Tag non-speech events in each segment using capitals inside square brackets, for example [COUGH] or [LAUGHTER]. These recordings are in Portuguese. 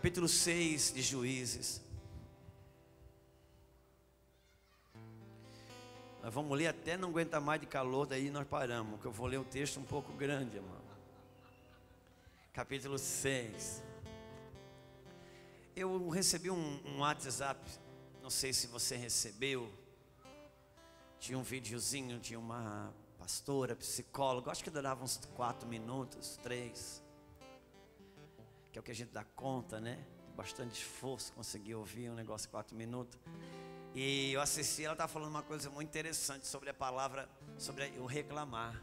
capítulo 6 de Juízes. Nós vamos ler até não aguentar mais de calor, daí nós paramos, porque eu vou ler um texto um pouco grande, irmão. Capítulo 6. Eu recebi um, um WhatsApp, não sei se você recebeu. Tinha um videozinho de uma pastora, psicóloga, acho que durava uns quatro minutos, três. Que é o que a gente dá conta, né? Bastante esforço conseguir ouvir um negócio de quatro minutos. E eu assisti, ela estava falando uma coisa muito interessante sobre a palavra, sobre o reclamar.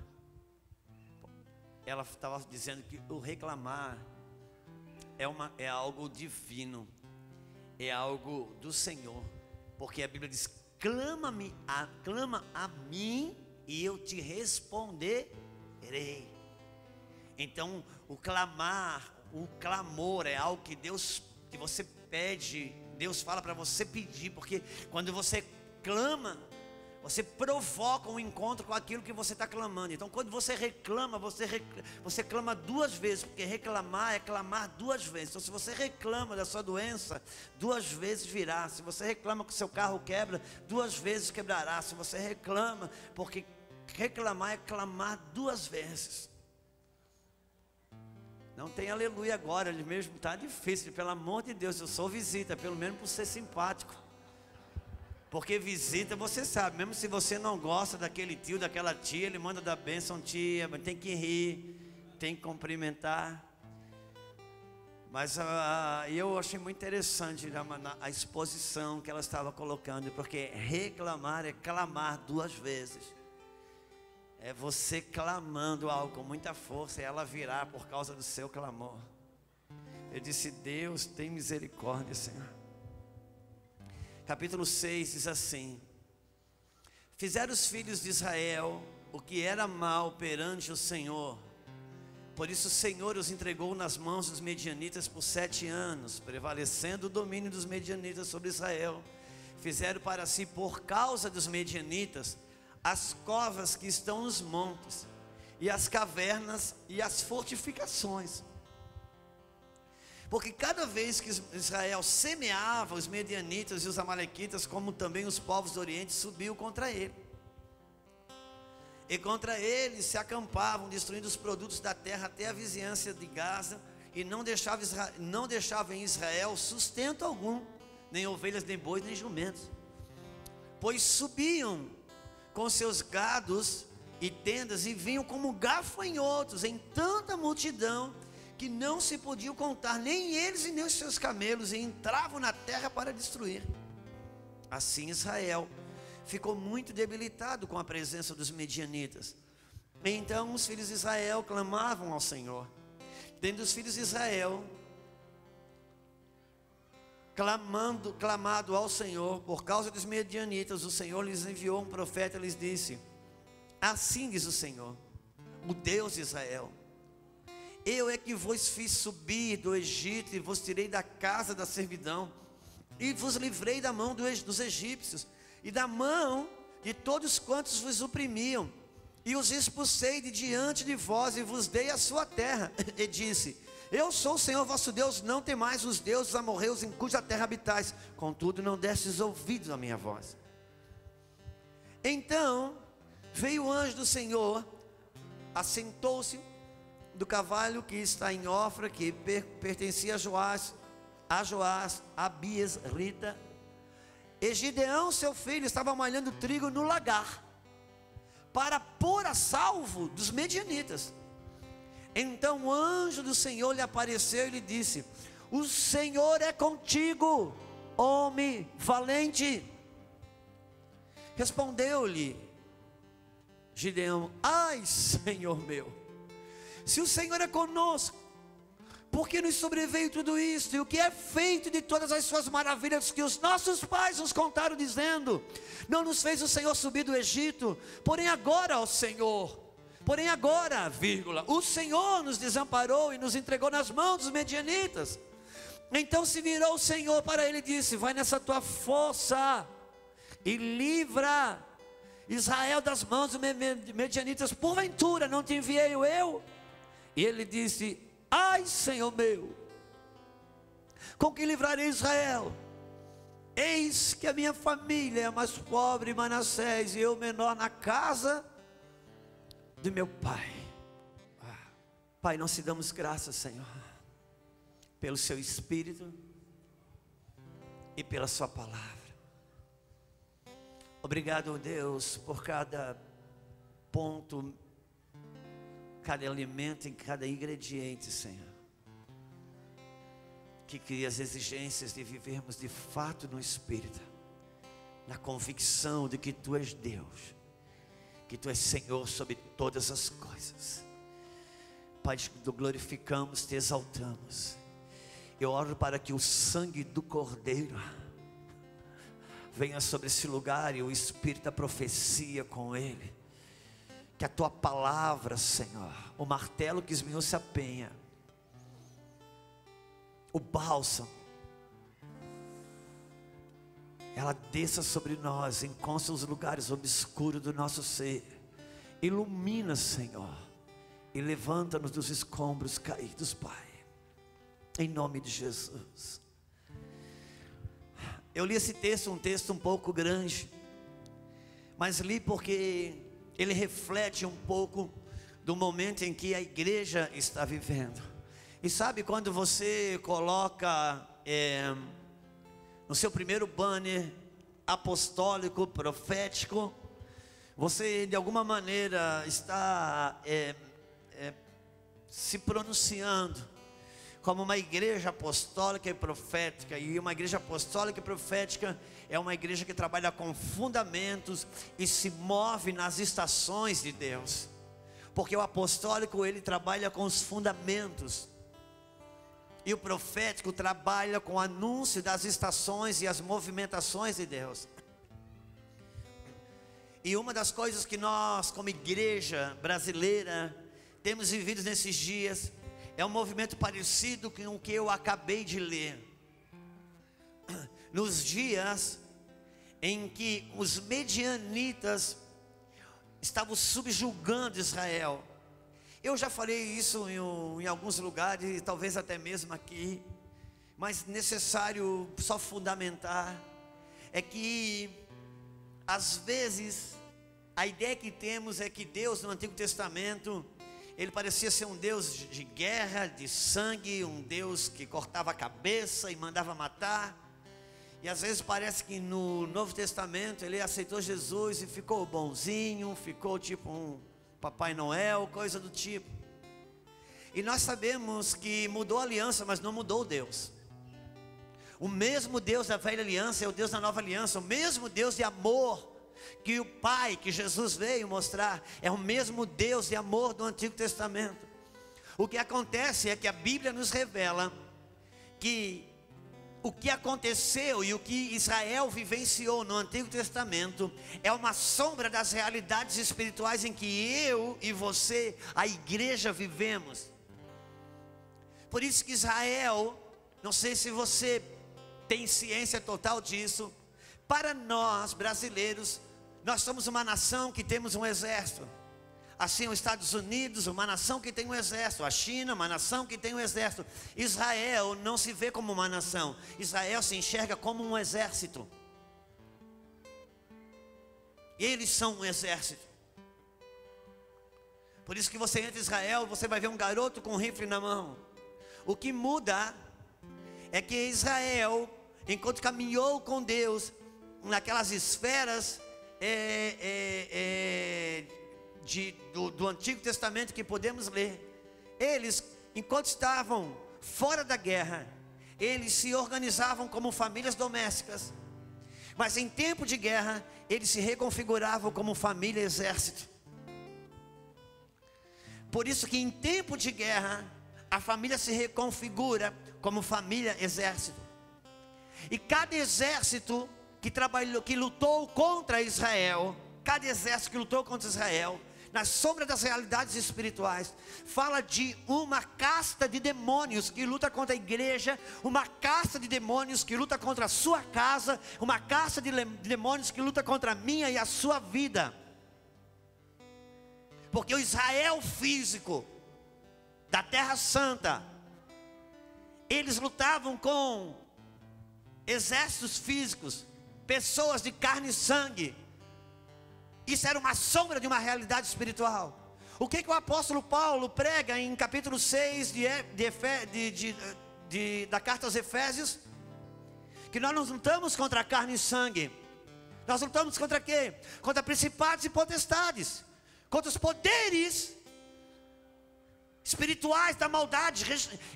Ela estava dizendo que o reclamar é, uma, é algo divino, é algo do Senhor, porque a Bíblia diz: clama-me, clama a mim e eu te responderei. Então, o clamar, o clamor é algo que Deus, que você pede Deus fala para você pedir, porque quando você clama, você provoca um encontro com aquilo que você está clamando. Então, quando você reclama, você, reclama, você clama duas vezes, porque reclamar é clamar duas vezes. Então, se você reclama da sua doença, duas vezes virá. Se você reclama que o seu carro quebra, duas vezes quebrará. Se você reclama, porque reclamar é clamar duas vezes. Não tem aleluia agora, ele mesmo está difícil. Pelo amor de Deus, eu sou visita, pelo menos por ser simpático. Porque visita, você sabe, mesmo se você não gosta daquele tio, daquela tia, ele manda dar bênção, tia, tem que rir, tem que cumprimentar. Mas uh, eu achei muito interessante a, a exposição que ela estava colocando, porque reclamar é clamar duas vezes é você clamando algo com muita força e ela virá por causa do seu clamor. Eu disse: Deus, tem misericórdia, Senhor. Capítulo 6 diz assim: Fizeram os filhos de Israel o que era mal perante o Senhor. Por isso o Senhor os entregou nas mãos dos medianitas por sete anos, prevalecendo o domínio dos medianitas sobre Israel. Fizeram para si, por causa dos medianitas, as covas que estão nos montes, e as cavernas e as fortificações. Porque cada vez que Israel semeava, os medianitas e os amalequitas, como também os povos do Oriente, subiam contra ele. E contra ele se acampavam, destruindo os produtos da terra até a vizinhança de Gaza, e não deixava, Israel, não deixava em Israel sustento algum, nem ovelhas, nem bois, nem jumentos. Pois subiam com seus gados e tendas e vinham como gafanhotos em tanta multidão que não se podiam contar nem eles e nem os seus camelos e entravam na terra para destruir. Assim Israel ficou muito debilitado com a presença dos medianitas. Então os filhos de Israel clamavam ao Senhor. Dentro dos filhos de Israel clamando, clamado ao Senhor, por causa dos medianitas, o Senhor lhes enviou um profeta e lhes disse: Assim diz o Senhor, o Deus de Israel: Eu é que vos fiz subir do Egito e vos tirei da casa da servidão, e vos livrei da mão dos egípcios e da mão de todos quantos vos oprimiam, e os expulsei de diante de vós e vos dei a sua terra. [LAUGHS] E disse: eu sou o Senhor vosso Deus, não temais os deuses amorreus em cuja terra habitais, contudo não destes ouvidos à minha voz. Então veio o anjo do Senhor, assentou-se do cavalo que está em Ofra, que per pertencia a Joás, a Joás, a Bias, Rita. E Gideão, seu filho, estava malhando trigo no lagar, para pôr a salvo dos medianitas. Então o anjo do Senhor lhe apareceu e lhe disse: O Senhor é contigo, homem valente. Respondeu-lhe Gideão: Ai, Senhor meu, se o Senhor é conosco, por que nos sobreveio tudo isso? E o que é feito de todas as suas maravilhas que os nossos pais nos contaram, dizendo: Não nos fez o Senhor subir do Egito, porém agora, ó Senhor, Porém, agora, vírgula, o Senhor nos desamparou e nos entregou nas mãos dos medianitas. Então se virou o Senhor para ele e disse: Vai nessa tua força e livra Israel das mãos dos medianitas. Porventura não te enviei eu? E ele disse: Ai, Senhor meu, Com que livrarei Israel? Eis que a minha família é mais pobre, Manassés, e eu menor na casa de meu pai. Pai, nós te damos graças, Senhor, pelo seu Espírito e pela Sua palavra. Obrigado, Deus, por cada ponto, cada alimento e cada ingrediente, Senhor. Que cria as exigências de vivermos de fato no Espírito, na convicção de que Tu és Deus, que Tu és Senhor sobre todas as coisas. Pai, te glorificamos, te exaltamos. Eu oro para que o sangue do Cordeiro venha sobre esse lugar e o Espírito da profecia com ele. Que a tua palavra, Senhor, o martelo que esmiou-se a penha, o bálsamo, ela desça sobre nós, encontre os lugares obscuros do nosso ser, ilumina, Senhor, e levanta-nos dos escombros caídos, Pai em nome de Jesus. Eu li esse texto, um texto um pouco grande, mas li porque ele reflete um pouco do momento em que a igreja está vivendo. E sabe quando você coloca é, no seu primeiro banner apostólico, profético, você de alguma maneira está é, é, se pronunciando como uma igreja apostólica e profética. E uma igreja apostólica e profética é uma igreja que trabalha com fundamentos e se move nas estações de Deus. Porque o apostólico ele trabalha com os fundamentos. E o profético trabalha com o anúncio das estações e as movimentações de Deus. E uma das coisas que nós, como igreja brasileira, temos vivido nesses dias é um movimento parecido com o que eu acabei de ler. Nos dias em que os medianitas estavam subjugando Israel. Eu já falei isso em, em alguns lugares, talvez até mesmo aqui, mas necessário só fundamentar é que às vezes a ideia que temos é que Deus no Antigo Testamento ele parecia ser um Deus de guerra, de sangue, um Deus que cortava a cabeça e mandava matar. E às vezes parece que no Novo Testamento ele aceitou Jesus e ficou bonzinho, ficou tipo um Papai Noel, coisa do tipo. E nós sabemos que mudou a aliança, mas não mudou Deus. O mesmo Deus da velha aliança é o Deus da nova aliança, o mesmo Deus de amor que o Pai, que Jesus veio mostrar, é o mesmo Deus de amor do Antigo Testamento. O que acontece é que a Bíblia nos revela que o que aconteceu e o que Israel vivenciou no Antigo Testamento é uma sombra das realidades espirituais em que eu e você, a igreja, vivemos. Por isso que Israel, não sei se você tem ciência total disso, para nós brasileiros, nós somos uma nação que temos um exército. Assim, os Estados Unidos, uma nação que tem um exército. A China, uma nação que tem um exército. Israel não se vê como uma nação. Israel se enxerga como um exército. Eles são um exército. Por isso que você entra em Israel, você vai ver um garoto com um rifle na mão. O que muda é que Israel, enquanto caminhou com Deus naquelas esferas é, é, é, de, do, do Antigo Testamento que podemos ler, eles, enquanto estavam fora da guerra, eles se organizavam como famílias domésticas, mas em tempo de guerra, eles se reconfiguravam como família exército. Por isso que em tempo de guerra, a família se reconfigura como família exército. E cada exército que trabalhou, que lutou contra Israel, cada exército que lutou contra Israel, na sombra das realidades espirituais, fala de uma casta de demônios que luta contra a igreja, uma casta de demônios que luta contra a sua casa, uma casta de demônios que luta contra a minha e a sua vida. Porque o Israel físico da Terra Santa, eles lutavam com exércitos físicos, pessoas de carne e sangue. Isso era uma sombra de uma realidade espiritual. O que, que o apóstolo Paulo prega em capítulo 6 de, de, de, de, da carta aos Efésios? Que nós não lutamos contra carne e sangue. Nós lutamos contra quê? Contra principados e potestades. Contra os poderes espirituais da maldade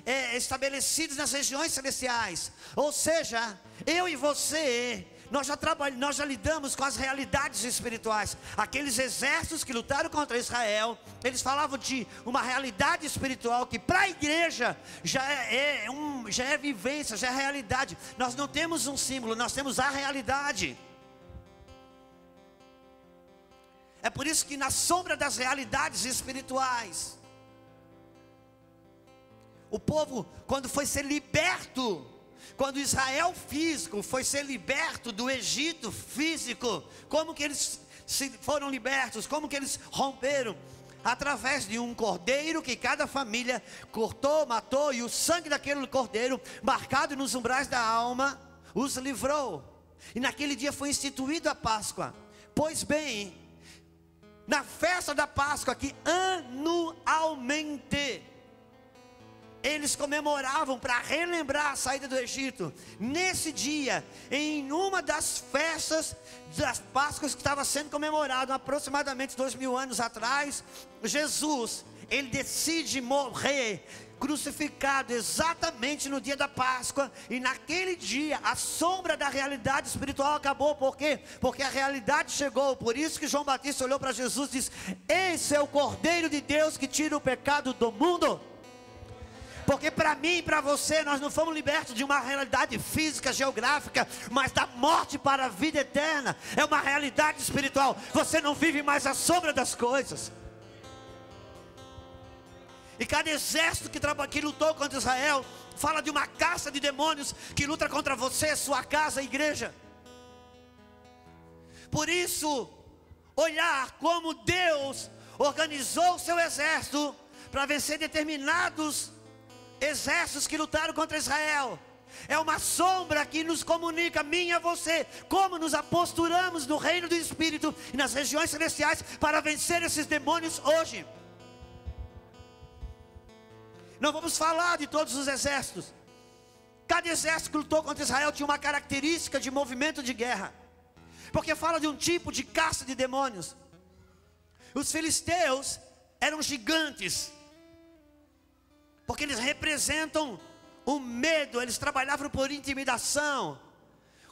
é, estabelecidos nas regiões celestiais. Ou seja, eu e você nós já trabalhamos, nós já lidamos com as realidades espirituais. Aqueles exércitos que lutaram contra Israel, eles falavam de uma realidade espiritual que para a igreja já é, é, um, já é vivência, já é realidade. Nós não temos um símbolo, nós temos a realidade. É por isso que na sombra das realidades espirituais, o povo, quando foi ser liberto quando Israel físico foi ser liberto do Egito físico, como que eles foram libertos? Como que eles romperam? Através de um cordeiro que cada família cortou, matou, e o sangue daquele cordeiro, marcado nos umbrais da alma, os livrou. E naquele dia foi instituída a Páscoa. Pois bem, na festa da Páscoa, que anualmente eles comemoravam para relembrar a saída do Egito. Nesse dia, em uma das festas das Páscoas que estava sendo comemorado aproximadamente dois mil anos atrás, Jesus, ele decide morrer crucificado exatamente no dia da Páscoa, e naquele dia a sombra da realidade espiritual acabou, por quê? Porque a realidade chegou, por isso que João Batista olhou para Jesus e disse: Esse é o Cordeiro de Deus que tira o pecado do mundo. Porque para mim e para você, nós não fomos libertos de uma realidade física, geográfica, mas da morte para a vida eterna. É uma realidade espiritual. Você não vive mais à sombra das coisas. E cada exército que, que lutou contra Israel fala de uma caça de demônios que luta contra você, sua casa, igreja. Por isso, olhar como Deus organizou o seu exército para vencer determinados exércitos que lutaram contra Israel. É uma sombra que nos comunica, minha e você, como nos aposturamos no reino do Espírito e nas regiões celestiais para vencer esses demônios hoje. Não vamos falar de todos os exércitos. Cada exército que lutou contra Israel tinha uma característica de movimento de guerra, porque fala de um tipo de caça de demônios. Os filisteus eram gigantes, porque eles representam o medo, eles trabalhavam por intimidação.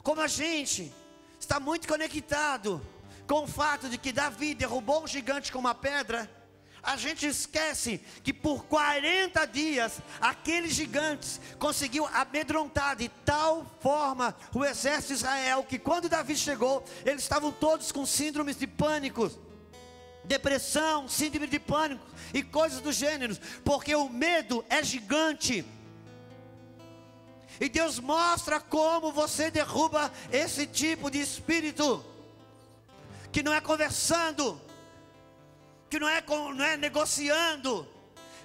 Como a gente está muito conectado com o fato de que Davi derrubou um gigante com uma pedra, a gente esquece que por 40 dias aqueles gigantes conseguiu amedrontar de tal forma o exército de Israel que quando Davi chegou, eles estavam todos com síndromes de pânico depressão, síndrome de pânico e coisas do gênero, porque o medo é gigante. E Deus mostra como você derruba esse tipo de espírito, que não é conversando, que não é, não é negociando.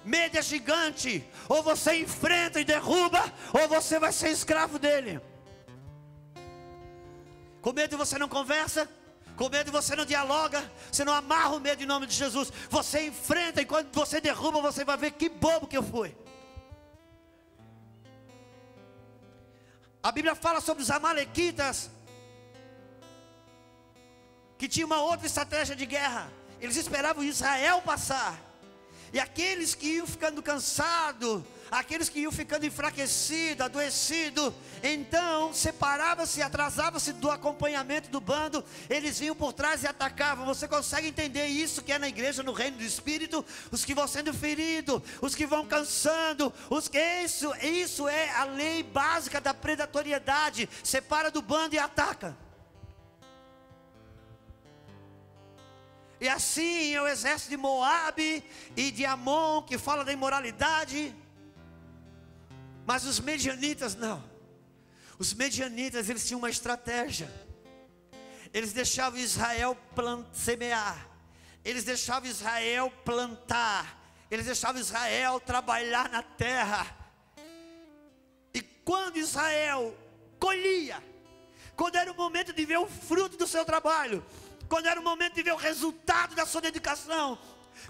Medo é gigante, ou você enfrenta e derruba, ou você vai ser escravo dele. Com medo você não conversa, com medo você não dialoga, você não amarra o medo em nome de Jesus. Você enfrenta e quando você derruba, você vai ver que bobo que eu fui. A Bíblia fala sobre os amalequitas que tinha uma outra estratégia de guerra. Eles esperavam Israel passar. E aqueles que iam ficando cansados, aqueles que iam ficando enfraquecidos, adoecidos, então separava-se, atrasava-se do acompanhamento do bando, eles vinham por trás e atacavam. Você consegue entender isso que é na igreja, no reino do Espírito? Os que vão sendo feridos, os que vão cansando, os que isso, isso é a lei básica da predatoriedade, separa do bando e ataca. E assim é o exército de Moabe e de Amon, que fala da imoralidade. Mas os medianitas não. Os medianitas, eles tinham uma estratégia. Eles deixavam Israel plant, semear. Eles deixavam Israel plantar. Eles deixavam Israel trabalhar na terra. quando Israel colhia, quando era o momento de ver o fruto do seu trabalho, quando era o momento de ver o resultado da sua dedicação,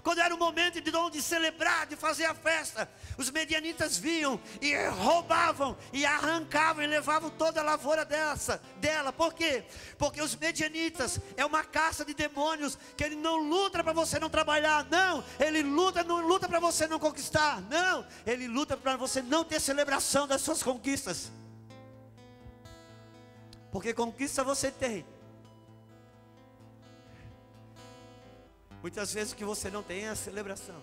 quando era o momento de, de celebrar, de fazer a festa, os medianitas vinham e roubavam e arrancavam e levavam toda a lavoura dessa, dela. Por quê? Porque os medianitas é uma caça de demônios que ele não luta para você não trabalhar, não. Ele luta, não luta para você não conquistar, não. Ele luta para você não ter celebração das suas conquistas. Porque conquista você tem. Muitas vezes o que você não tem é a celebração.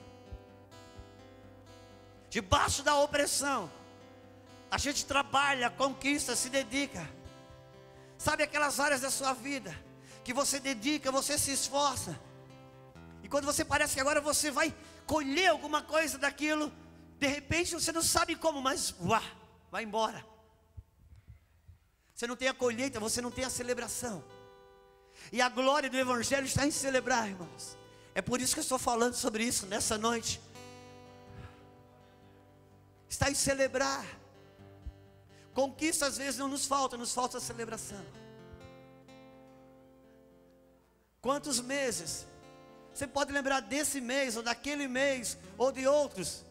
Debaixo da opressão, a gente trabalha, conquista, se dedica. Sabe aquelas áreas da sua vida que você dedica, você se esforça. E quando você parece que agora você vai colher alguma coisa daquilo, de repente você não sabe como, mas uá, vai embora. Você não tem a colheita, você não tem a celebração. E a glória do Evangelho está em celebrar, irmãos. É por isso que eu estou falando sobre isso nessa noite. Está em celebrar. Conquista às vezes não nos falta, nos falta a celebração. Quantos meses? Você pode lembrar desse mês, ou daquele mês, ou de outros,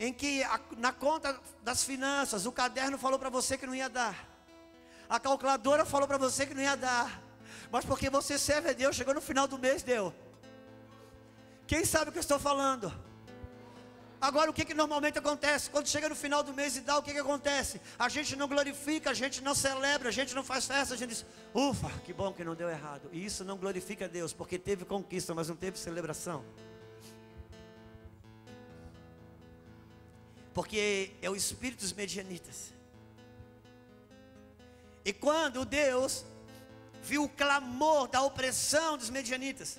em que a, na conta das finanças, o caderno falou para você que não ia dar, a calculadora falou para você que não ia dar, mas porque você serve a Deus, chegou no final do mês, deu. Quem sabe o que eu estou falando? Agora, o que, que normalmente acontece? Quando chega no final do mês e dá, o que, que acontece? A gente não glorifica, a gente não celebra, a gente não faz festa, a gente diz, ufa, que bom que não deu errado. E isso não glorifica a Deus, porque teve conquista, mas não teve celebração. Porque é o espírito dos medianitas. E quando Deus viu o clamor da opressão dos medianitas,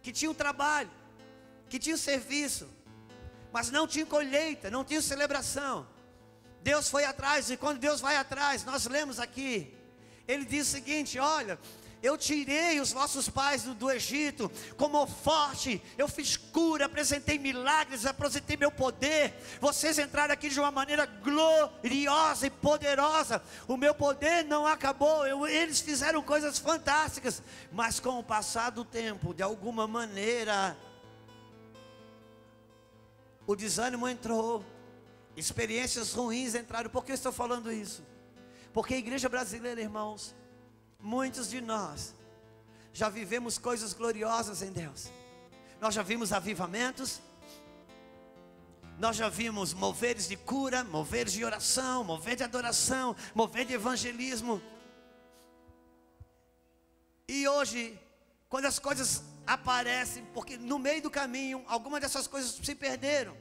que tinham trabalho, que tinha serviço, mas não tinha colheita, não tinha celebração. Deus foi atrás, e quando Deus vai atrás, nós lemos aqui, ele diz o seguinte: olha, eu tirei os vossos pais do, do, Egito como forte, eu fiz cura, apresentei milagres, apresentei meu poder. Vocês entraram aqui de uma maneira gloriosa e poderosa. O meu poder não acabou, eu, eles fizeram coisas fantásticas, mas com o passar do tempo, de alguma maneira, o desânimo entrou, experiências ruins entraram. Por que eu estou falando isso? Porque a igreja brasileira, irmãos, muitos de nós já vivemos coisas gloriosas em Deus. Nós já vimos avivamentos, nós já vimos moveres de cura, moveres de oração, mover de adoração, mover de evangelismo. E hoje, quando as coisas aparecem, porque no meio do caminho, algumas dessas coisas se perderam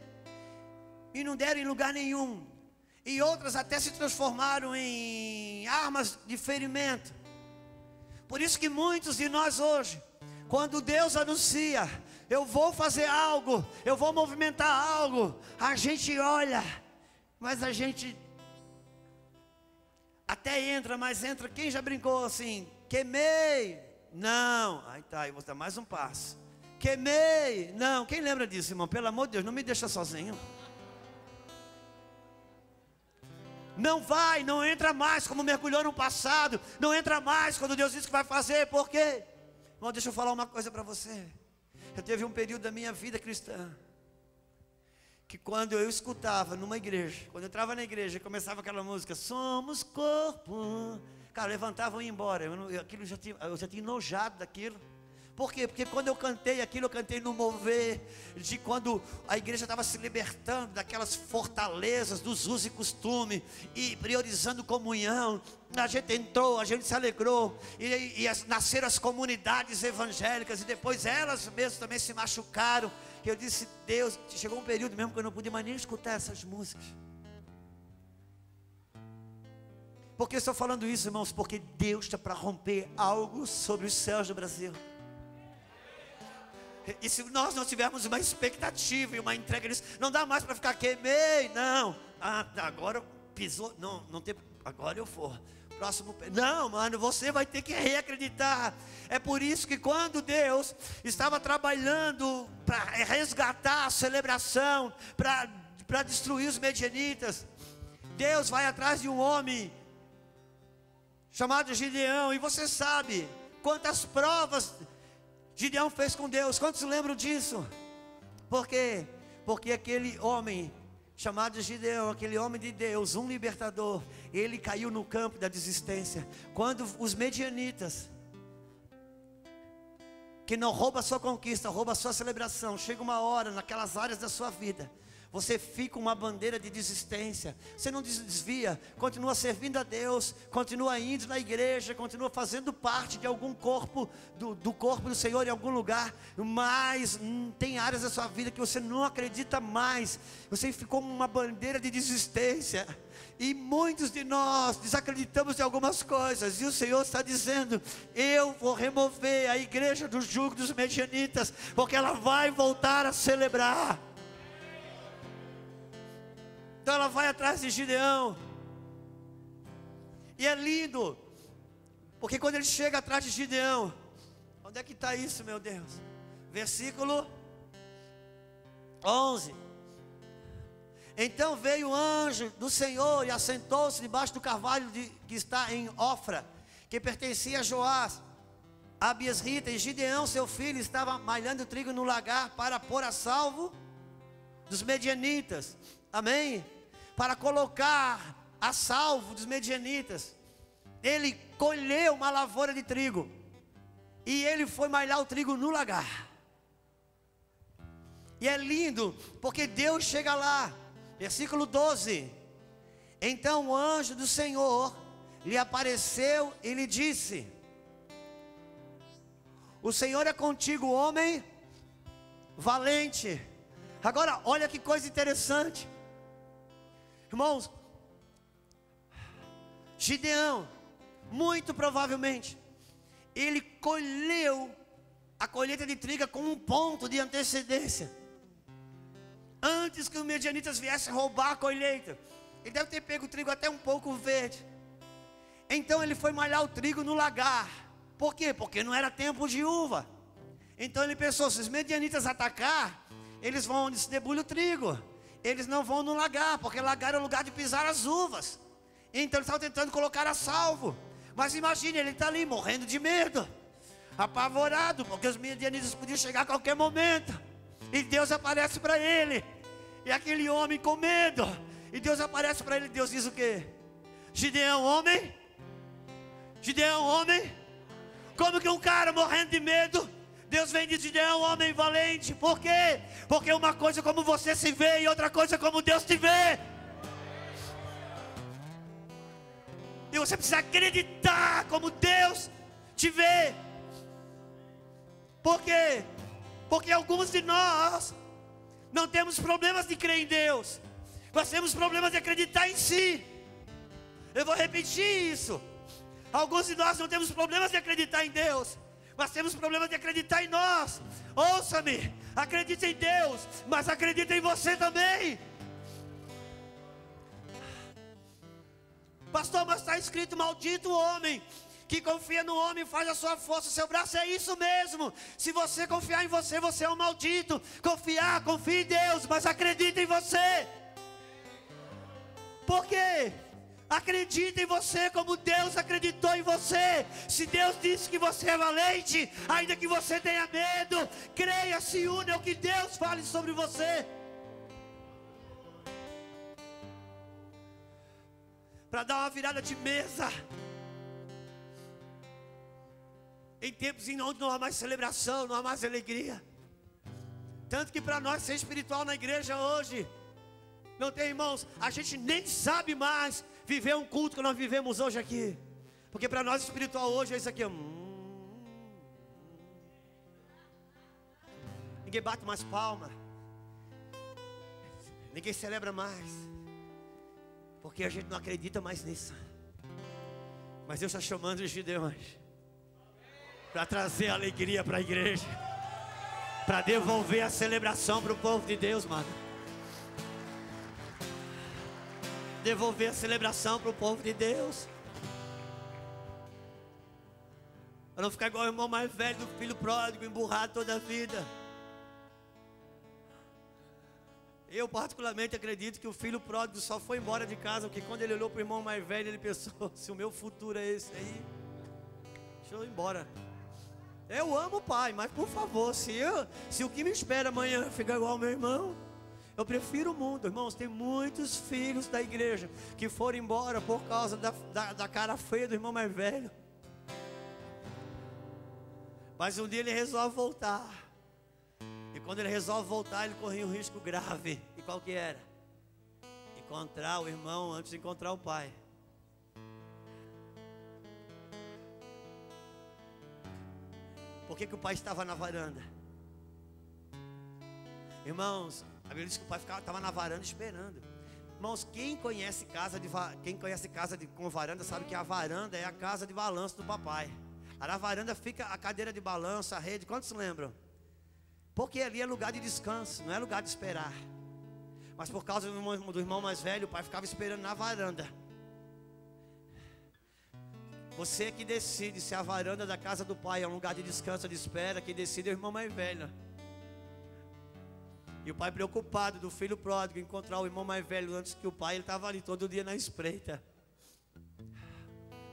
e não deram em lugar nenhum, e outras até se transformaram em armas de ferimento. Por isso que muitos de nós hoje, quando Deus anuncia, eu vou fazer algo, eu vou movimentar algo, a gente olha, mas a gente até entra, mas entra, quem já brincou assim, queimei, não. Aí tá, aí vou dar mais um passo. Queimei. Não. Quem lembra disso, irmão? Pelo amor de Deus, não me deixa sozinho. Não vai, não entra mais como mergulhou no passado. Não entra mais quando Deus disse que vai fazer. Por quê? Irmão, deixa eu falar uma coisa para você. Eu teve um período da minha vida cristã que quando eu escutava numa igreja, quando eu entrava na igreja, começava aquela música, somos corpo Cara, levantavam e iam embora. Eu, eu aquilo já tinha, eu já tinha enojado daquilo. Por quê? Porque quando eu cantei aquilo, eu cantei no mover de quando a igreja estava se libertando daquelas fortalezas dos usos e costumes e priorizando comunhão. A gente entrou, a gente se alegrou e, e as, nasceram as comunidades evangélicas e depois elas mesmas também se machucaram. Eu disse, Deus, chegou um período mesmo que eu não podia mais nem escutar essas músicas. Por que estou falando isso, irmãos? Porque Deus está para romper algo sobre os céus do Brasil. E se nós não tivermos uma expectativa e uma entrega nisso, não dá mais para ficar queimei, não. Ah, agora pisou, não, não tem, agora eu for. Próximo, não, mano, você vai ter que reacreditar. É por isso que quando Deus estava trabalhando para resgatar a celebração, para destruir os medianitas, Deus vai atrás de um homem chamado Gideão, e você sabe quantas provas Gideão fez com Deus. Quantos lembram disso? Por quê? Porque aquele homem chamado Gideão, aquele homem de Deus, um libertador, ele caiu no campo da desistência. Quando os medianitas, que não rouba a sua conquista, rouba a sua celebração, chega uma hora naquelas áreas da sua vida, você fica uma bandeira de desistência. Você não desvia, continua servindo a Deus, continua indo na igreja, continua fazendo parte de algum corpo, do, do corpo do Senhor em algum lugar, mas hum, tem áreas da sua vida que você não acredita mais. Você ficou uma bandeira de desistência. E muitos de nós desacreditamos de algumas coisas, e o Senhor está dizendo: Eu vou remover a igreja do jugo dos medianitas, porque ela vai voltar a celebrar. Então ela vai atrás de Gideão. E é lindo, porque quando ele chega atrás de Gideão, onde é que está isso, meu Deus? Versículo 11. Então veio o anjo do Senhor e assentou-se debaixo do carvalho de, que está em Ofra, que pertencia a Joás, a Biesrita, e Gideão, seu filho, estava malhando trigo no lagar para pôr a salvo dos medianitas. Amém? Para colocar a salvo dos medianitas. Ele colheu uma lavoura de trigo. E ele foi malhar o trigo no lagar. E é lindo, porque Deus chega lá. Versículo 12. Então o anjo do Senhor lhe apareceu e lhe disse: O Senhor é contigo, homem valente. Agora, olha que coisa interessante. Irmãos, Gideão, muito provavelmente, ele colheu a colheita de trigo com um ponto de antecedência. Antes que os medianitas viessem roubar a colheita, ele deve ter pego o trigo até um pouco verde. Então ele foi malhar o trigo no lagar. Por quê? Porque não era tempo de uva. Então ele pensou: se os medianitas atacar, eles vão onde se debulha o trigo eles não vão no lagar, porque lagar é o lugar de pisar as uvas. Então ele estava tentando colocar a salvo. Mas imagine, ele está ali morrendo de medo, apavorado, porque os midianitas podiam chegar a qualquer momento. E Deus aparece para ele. E aquele homem com medo. E Deus aparece para ele. Deus diz o que? Gideão, homem? Gideão, homem? Como que um cara morrendo de medo Deus vem de Gideão, homem valente. Por quê? Porque uma coisa é como você se vê e outra coisa é como Deus te vê. E você precisa acreditar como Deus te vê. Por quê? Porque alguns de nós não temos problemas de crer em Deus. Nós temos problemas de acreditar em si. Eu vou repetir isso. Alguns de nós não temos problemas de acreditar em Deus mas temos problema de acreditar em nós. Ouça-me, acredite em Deus, mas acredite em você também. Pastor, mas está escrito: maldito o homem que confia no homem faz a sua força, seu braço é isso mesmo. Se você confiar em você, você é um maldito. Confiar, confie em Deus, mas acredite em você. Por quê? Acredite em você como Deus acreditou em você. Se Deus disse que você é valente, ainda que você tenha medo, creia, se une ao que Deus fale sobre você. Para dar uma virada de mesa. Em tempos em onde não há mais celebração, não há mais alegria. Tanto que para nós ser espiritual na igreja hoje, não tem irmãos, a gente nem sabe mais viver um culto que nós vivemos hoje aqui. Porque para nós espiritual hoje é isso aqui. Hum, ninguém bate mais palma. Ninguém celebra mais. Porque a gente não acredita mais nisso. Mas Deus está chamando os gideões para trazer alegria para a igreja, para devolver a celebração para o povo de Deus, mano. Devolver a celebração para o povo de Deus. Para não ficar igual o irmão mais velho do filho pródigo, emburrado toda a vida. Eu particularmente acredito que o filho pródigo só foi embora de casa porque quando ele olhou para o irmão mais velho, ele pensou: [LAUGHS] se o meu futuro é esse aí, deixa eu ir embora. Eu amo o pai, mas por favor, se, eu, se o que me espera amanhã ficar igual ao meu irmão, eu prefiro o mundo. Irmãos, tem muitos filhos da igreja que foram embora por causa da, da, da cara feia do irmão mais velho. Mas um dia ele resolve voltar. E quando ele resolve voltar, ele corria um risco grave. E qual que era? Encontrar o irmão antes de encontrar o pai. Por que, que o pai estava na varanda? Irmãos, Bíblia diz que o pai estava na varanda esperando. Irmãos, quem conhece casa de quem conhece casa de, com varanda sabe que a varanda é a casa de balanço do papai. Na varanda fica a cadeira de balanço, a rede. Quantos lembram? Porque ali é lugar de descanso, não é lugar de esperar. Mas por causa do irmão, do irmão mais velho, o pai ficava esperando na varanda. Você que decide se a varanda da casa do pai é um lugar de descanso, de espera, que decide é o irmão mais velho. E o pai preocupado do filho pródigo encontrar o irmão mais velho antes que o pai, ele estava ali todo dia na espreita.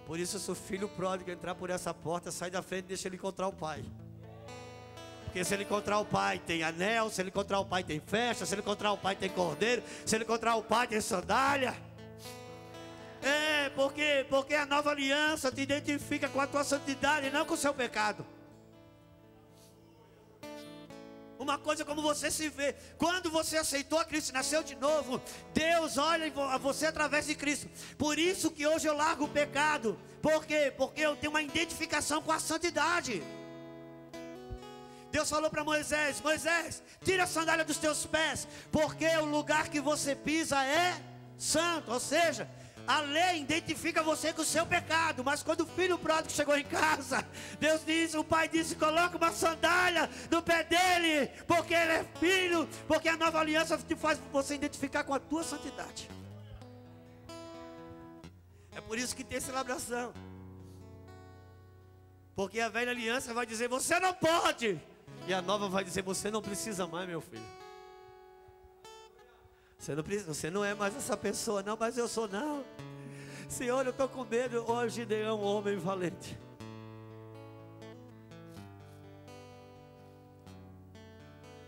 Por isso, se o filho pródigo entrar por essa porta, sai da frente e deixa ele encontrar o pai. Porque se ele encontrar o pai, tem anel. Se ele encontrar o pai, tem festa. Se ele encontrar o pai, tem cordeiro. Se ele encontrar o pai, tem sandália. É, porque, porque a nova aliança te identifica com a tua santidade, não com o seu pecado. Uma coisa como você se vê. Quando você aceitou a Cristo, nasceu de novo, Deus olha a você através de Cristo. Por isso que hoje eu largo o pecado. Por quê? Porque eu tenho uma identificação com a santidade. Deus falou para Moisés: Moisés, tira a sandália dos teus pés, porque o lugar que você pisa é santo. Ou seja, a lei identifica você com o seu pecado, mas quando o filho pródigo chegou em casa, Deus disse, o pai disse: coloca uma sandália no pé dele, porque ele é filho, porque a nova aliança te faz você identificar com a tua santidade. É por isso que tem celebração. Porque a velha aliança vai dizer: você não pode, e a nova vai dizer: você não precisa mais, meu filho. Você não, precisa, você não é mais essa pessoa, não, mas eu sou não. Senhor, eu estou com medo. Hoje Gideão, homem valente.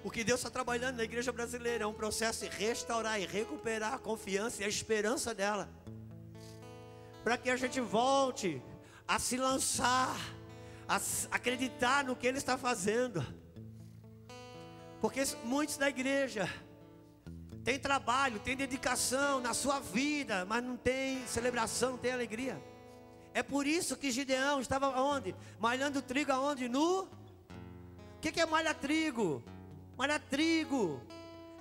O que Deus está trabalhando na igreja brasileira é um processo de restaurar e recuperar a confiança e a esperança dela. Para que a gente volte a se lançar, a acreditar no que Ele está fazendo. Porque muitos da igreja tem trabalho, tem dedicação na sua vida, mas não tem celebração, não tem alegria. É por isso que Gideão estava onde? Malhando trigo aonde? No? O que, que é malha trigo? Malha trigo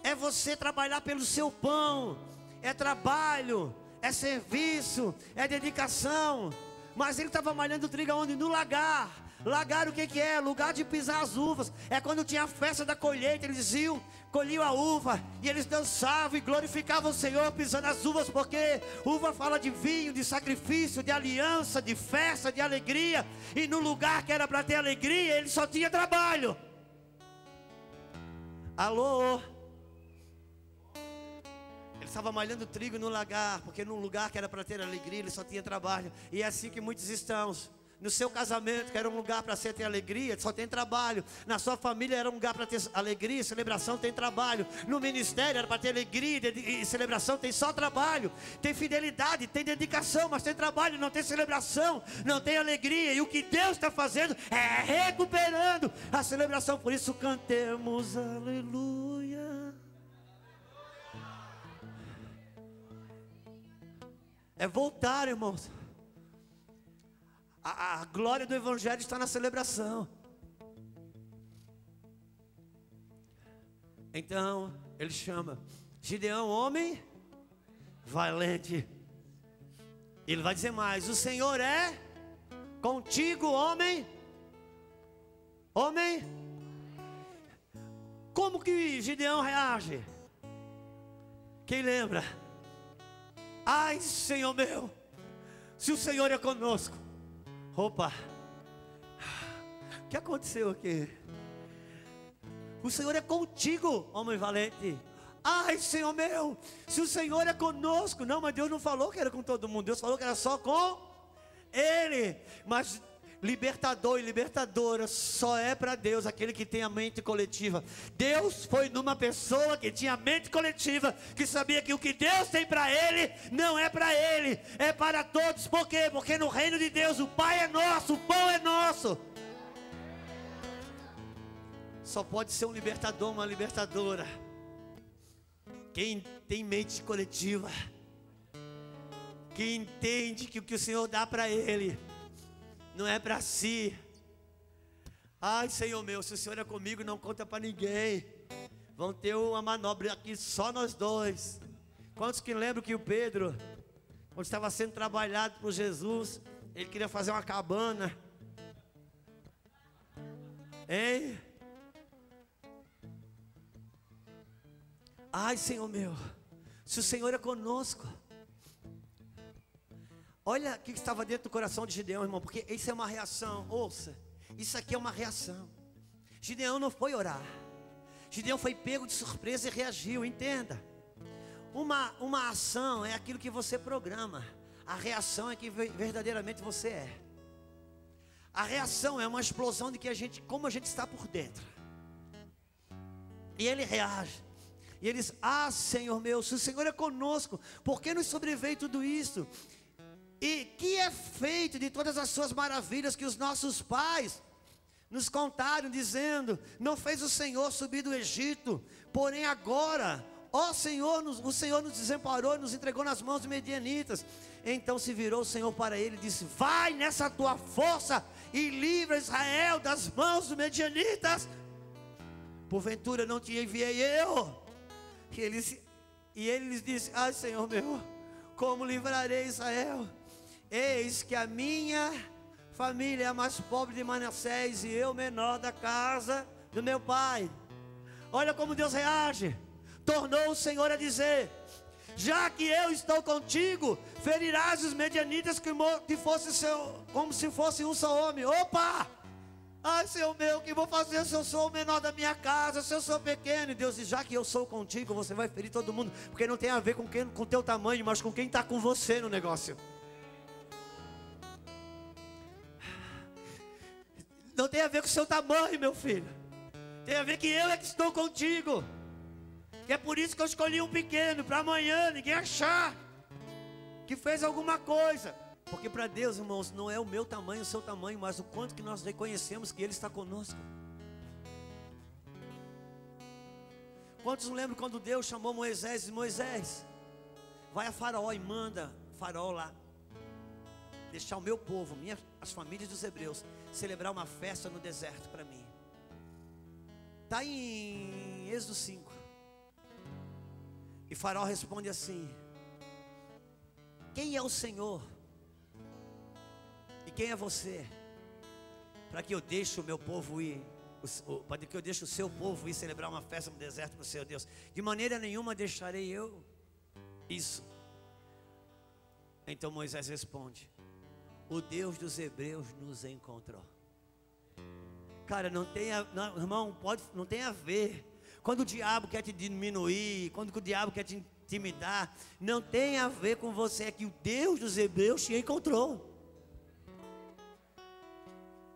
é você trabalhar pelo seu pão, é trabalho, é serviço, é dedicação. Mas ele estava malhando trigo aonde? No lagar. Lagar o que, que é? Lugar de pisar as uvas. É quando tinha a festa da colheita, eles diziam, colhiam a uva e eles dançavam e glorificavam o Senhor pisando as uvas, porque uva fala de vinho, de sacrifício, de aliança, de festa, de alegria. E no lugar que era para ter alegria, ele só tinha trabalho. Alô? Ele estava malhando trigo no lagar, porque no lugar que era para ter alegria, ele só tinha trabalho. E é assim que muitos estão. No seu casamento, que era um lugar para ser ter alegria, só tem trabalho. Na sua família era um lugar para ter alegria, celebração, tem trabalho. No ministério era para ter alegria e celebração, tem só trabalho. Tem fidelidade, tem dedicação, mas tem trabalho, não tem celebração, não tem alegria. E o que Deus está fazendo é recuperando a celebração. Por isso cantemos aleluia. É voltar, irmãos. A, a glória do Evangelho está na celebração. Então, ele chama Gideão, homem valente. Ele vai dizer mais: O Senhor é contigo, homem. Homem. Como que Gideão reage? Quem lembra? Ai, Senhor meu, se o Senhor é conosco, Opa! O que aconteceu aqui? O Senhor é contigo, homem valente. Ai, Senhor meu, se o Senhor é conosco. Não, mas Deus não falou que era com todo mundo. Deus falou que era só com Ele. Mas libertador e libertadora só é para Deus aquele que tem a mente coletiva. Deus foi numa pessoa que tinha mente coletiva, que sabia que o que Deus tem para ele não é para ele, é para todos. Por quê? Porque no reino de Deus o Pai é nosso, o pão é nosso. Só pode ser um libertador, uma libertadora. Quem tem mente coletiva, que entende que o que o Senhor dá para ele não é para si. Ai, Senhor meu, se o Senhor é comigo, não conta para ninguém. Vão ter uma manobra aqui só nós dois. Quantos que lembram que o Pedro, quando estava sendo trabalhado por Jesus, ele queria fazer uma cabana? Hein? Ai, Senhor meu, se o Senhor é conosco, olha o que estava dentro do coração de Gideão, irmão, porque isso é uma reação. Ouça, isso aqui é uma reação. Gideão não foi orar, Gideão foi pego de surpresa e reagiu, entenda. Uma, uma ação é aquilo que você programa, a reação é que verdadeiramente você é. A reação é uma explosão de que a gente, como a gente está por dentro. E ele reage. E eles, ah, Senhor meu, se o Senhor é conosco, por que nos sobreveio tudo isso? E que é feito de todas as suas maravilhas que os nossos pais nos contaram, dizendo: Não fez o Senhor subir do Egito, porém agora, ó Senhor, o Senhor nos desamparou e nos entregou nas mãos dos medianitas. Então se virou o Senhor para ele e disse: Vai nessa tua força e livra Israel das mãos dos medianitas. Porventura não te enviei eu. E ele, e ele lhes disse: Ai, Senhor meu, como livrarei Israel? Eis que a minha família é a mais pobre de Manassés e eu menor da casa do meu pai. Olha como Deus reage. Tornou o Senhor a dizer: Já que eu estou contigo, ferirás os medianitas que, que fosse seu, como se fosse um só homem. Opa! Ai, Senhor meu, que vou fazer se eu sou o menor da minha casa, se eu sou pequeno? E Deus diz: já que eu sou contigo, você vai ferir todo mundo, porque não tem a ver com quem, com teu tamanho, mas com quem está com você no negócio. Não tem a ver com o seu tamanho, meu filho. Tem a ver que eu é que estou contigo. Que é por isso que eu escolhi um pequeno, para amanhã ninguém achar que fez alguma coisa. Porque para Deus, irmãos, não é o meu tamanho, o seu tamanho, mas o quanto que nós reconhecemos que Ele está conosco. Quantos lembram quando Deus chamou Moisés e Moisés? Vai a Faraó e manda Faraó lá deixar o meu povo, minha, as famílias dos hebreus, celebrar uma festa no deserto para mim. Está em Êxodo 5. E Faraó responde assim: Quem é o Senhor e quem é você? Para que eu deixe o meu povo ir, para que eu deixe o seu povo ir celebrar uma festa no deserto para o seu Deus. De maneira nenhuma deixarei eu isso. Então Moisés responde: O Deus dos Hebreus nos encontrou. Cara, não tem, a, não, irmão, pode, não tem a ver. Quando o diabo quer te diminuir, quando o diabo quer te intimidar, não tem a ver com você, é que o Deus dos Hebreus te encontrou.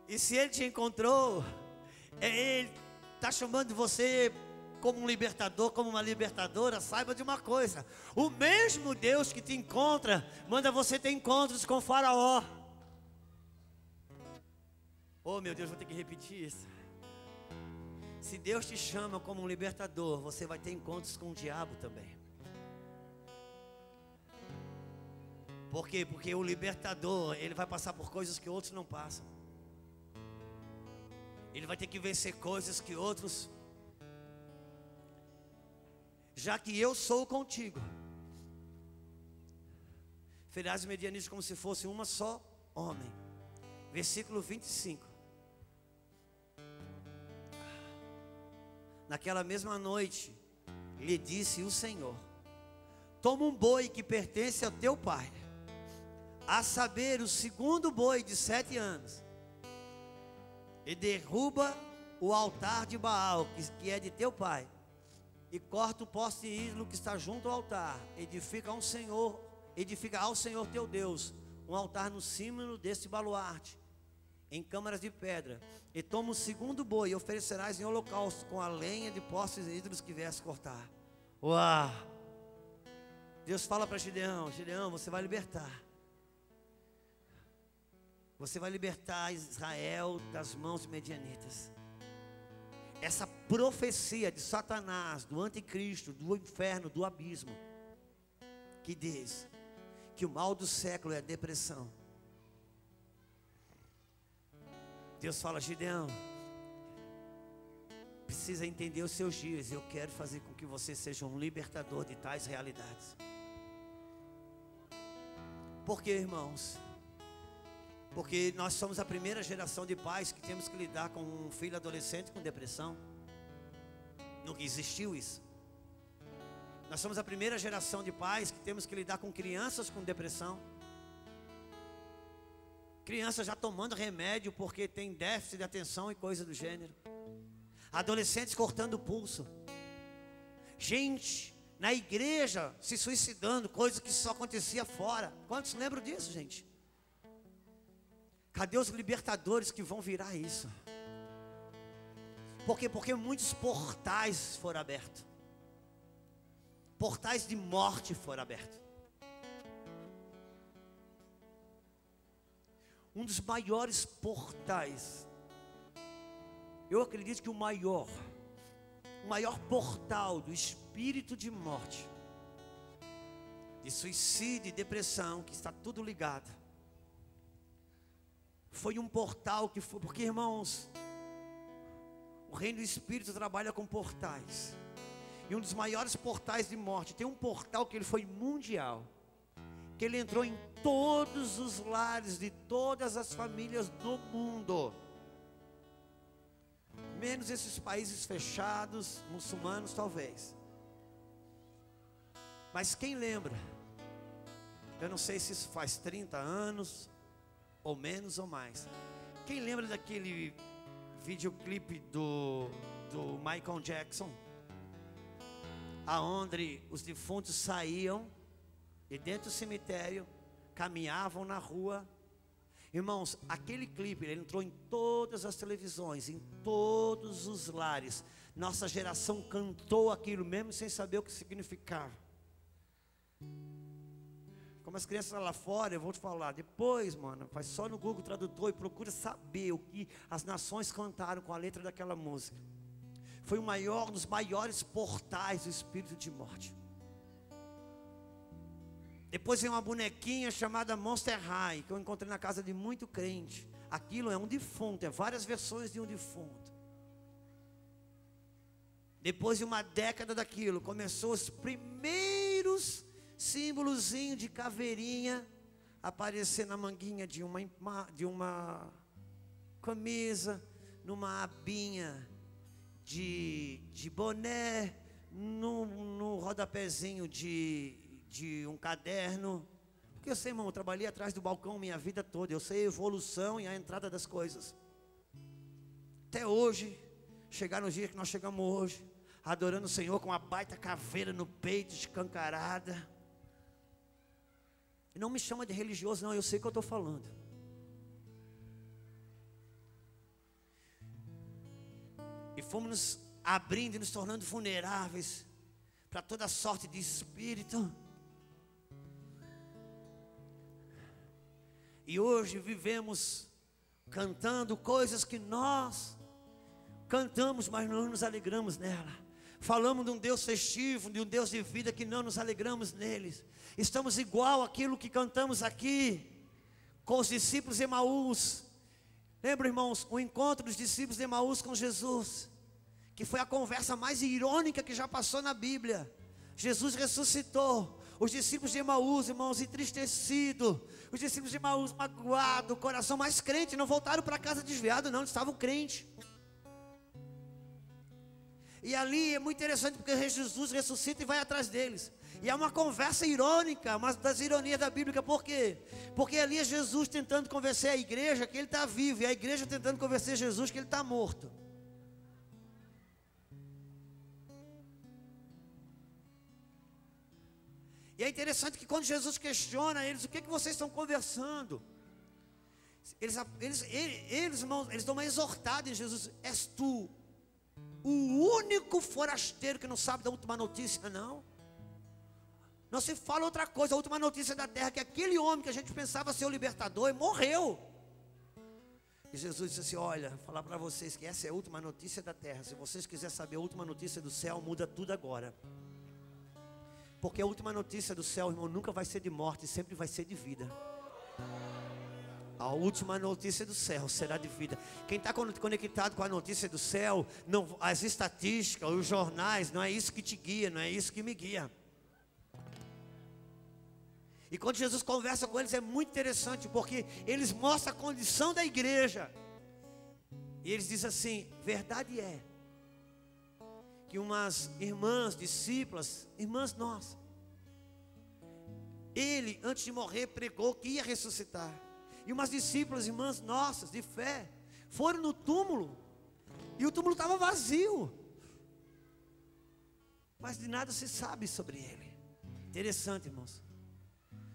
E se ele te encontrou, é ele está chamando você como um libertador, como uma libertadora, saiba de uma coisa: o mesmo Deus que te encontra, manda você ter encontros com Faraó. Oh meu Deus, vou ter que repetir isso. Se Deus te chama como um libertador, você vai ter encontros com o diabo também. Por quê? Porque o libertador, ele vai passar por coisas que outros não passam. Ele vai ter que vencer coisas que outros. Já que eu sou contigo. Ferirás os medianistas como se fosse uma só homem. Versículo 25. Naquela mesma noite, lhe disse o Senhor: Toma um boi que pertence ao teu pai, a saber, o segundo boi de sete anos e derruba o altar de Baal, que, que é de teu pai, e corta o poste ídolo que está junto ao altar. Edifica ao Senhor, edifica ao Senhor teu Deus um altar no cimo deste baluarte, em câmaras de pedra. E toma o segundo boi e oferecerás em holocausto com a lenha de postes ídolos que viesse cortar. Uau! Deus fala para Gideão: Gideão, você vai libertar. Você vai libertar Israel das mãos medianitas essa profecia de Satanás, do anticristo, do inferno, do abismo, que diz que o mal do século é a depressão. Deus fala, Gideão, precisa entender os seus dias. Eu quero fazer com que você seja um libertador de tais realidades. Por que, irmãos? Porque nós somos a primeira geração de pais que temos que lidar com um filho adolescente com depressão. Nunca existiu isso. Nós somos a primeira geração de pais que temos que lidar com crianças com depressão. Crianças já tomando remédio porque tem déficit de atenção e coisa do gênero. Adolescentes cortando o pulso. Gente na igreja se suicidando, coisa que só acontecia fora. Quantos lembram disso, gente? Cadê os libertadores que vão virar isso? Por quê? Porque muitos portais foram abertos. Portais de morte foram abertos. Um dos maiores portais. Eu acredito que o maior, o maior portal do espírito de morte, de suicídio e depressão, que está tudo ligado foi um portal que foi, porque irmãos, o reino do Espírito trabalha com portais. E um dos maiores portais de morte, tem um portal que ele foi mundial, que ele entrou em todos os lares de todas as famílias do mundo. Menos esses países fechados, muçulmanos talvez. Mas quem lembra? Eu não sei se isso faz 30 anos, ou menos ou mais. Quem lembra daquele videoclipe do, do Michael Jackson? Aonde os defuntos saíam e dentro do cemitério caminhavam na rua. Irmãos, aquele clipe ele entrou em todas as televisões, em todos os lares. Nossa geração cantou aquilo mesmo sem saber o que significava. Como as crianças lá fora, eu vou te falar. Depois, mano, faz só no Google Tradutor e procura saber o que as nações cantaram com a letra daquela música. Foi o maior dos maiores portais do espírito de morte. Depois vem uma bonequinha chamada Monster High, que eu encontrei na casa de muito crente. Aquilo é um defunto, é várias versões de um defunto. Depois de uma década daquilo, começou os primeiros símbolozinho de caveirinha aparecer na manguinha de uma, de uma camisa, numa abinha de, de boné, no, no rodapézinho de, de um caderno. Porque eu sei, irmão, eu trabalhei atrás do balcão minha vida toda. Eu sei a evolução e a entrada das coisas. Até hoje, chegar no dia que nós chegamos hoje, adorando o Senhor com uma baita caveira no peito, escancarada. Não me chama de religioso, não, eu sei o que eu estou falando. E fomos nos abrindo e nos tornando vulneráveis para toda sorte de espírito. E hoje vivemos cantando coisas que nós cantamos, mas não nos alegramos nela. Falamos de um Deus festivo, de um Deus de vida que não nos alegramos neles. Estamos igual àquilo que cantamos aqui com os discípulos de Emaús. Lembra, irmãos, o encontro dos discípulos de Emaús com Jesus, que foi a conversa mais irônica que já passou na Bíblia. Jesus ressuscitou. Os discípulos de Emaús, irmãos, entristecidos. Os discípulos de Emaús, magoados, coração mais crente, não voltaram para casa desviado, não, estavam crentes. E ali é muito interessante porque Jesus ressuscita e vai atrás deles. E é uma conversa irônica, uma das ironias da Bíblia, por quê? Porque ali é Jesus tentando convencer a igreja que ele está vivo, e a igreja tentando convencer Jesus que ele está morto. E é interessante que quando Jesus questiona eles, o que, que vocês estão conversando? Eles, eles, eles, eles, eles dão uma exortada em Jesus: És tu o único forasteiro que não sabe da última notícia, não. Não se fala outra coisa, a última notícia da terra, que aquele homem que a gente pensava ser o libertador morreu. E Jesus disse assim: Olha, vou falar para vocês que essa é a última notícia da terra. Se vocês quiserem saber a última notícia do céu, muda tudo agora. Porque a última notícia do céu, irmão, nunca vai ser de morte, sempre vai ser de vida. A última notícia do céu será de vida. Quem está conectado com a notícia do céu, não, as estatísticas, os jornais, não é isso que te guia, não é isso que me guia. E quando Jesus conversa com eles é muito interessante, porque eles mostram a condição da igreja. E eles dizem assim: verdade é que umas irmãs, discípulas, irmãs nossas, ele, antes de morrer, pregou que ia ressuscitar. E umas discípulas, irmãs nossas, de fé, foram no túmulo, e o túmulo estava vazio. Mas de nada se sabe sobre ele. Interessante, irmãos.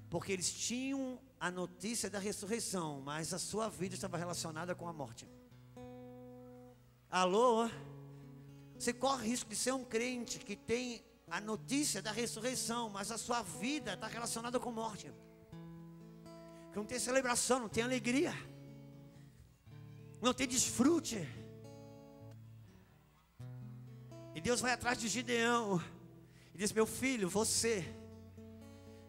Porque eles tinham a notícia da ressurreição, mas a sua vida estava relacionada com a morte. Alô? Você corre risco de ser um crente que tem a notícia da ressurreição, mas a sua vida está relacionada com morte. Que não tem celebração, não tem alegria, não tem desfrute. E Deus vai atrás de Gideão e diz: Meu filho, você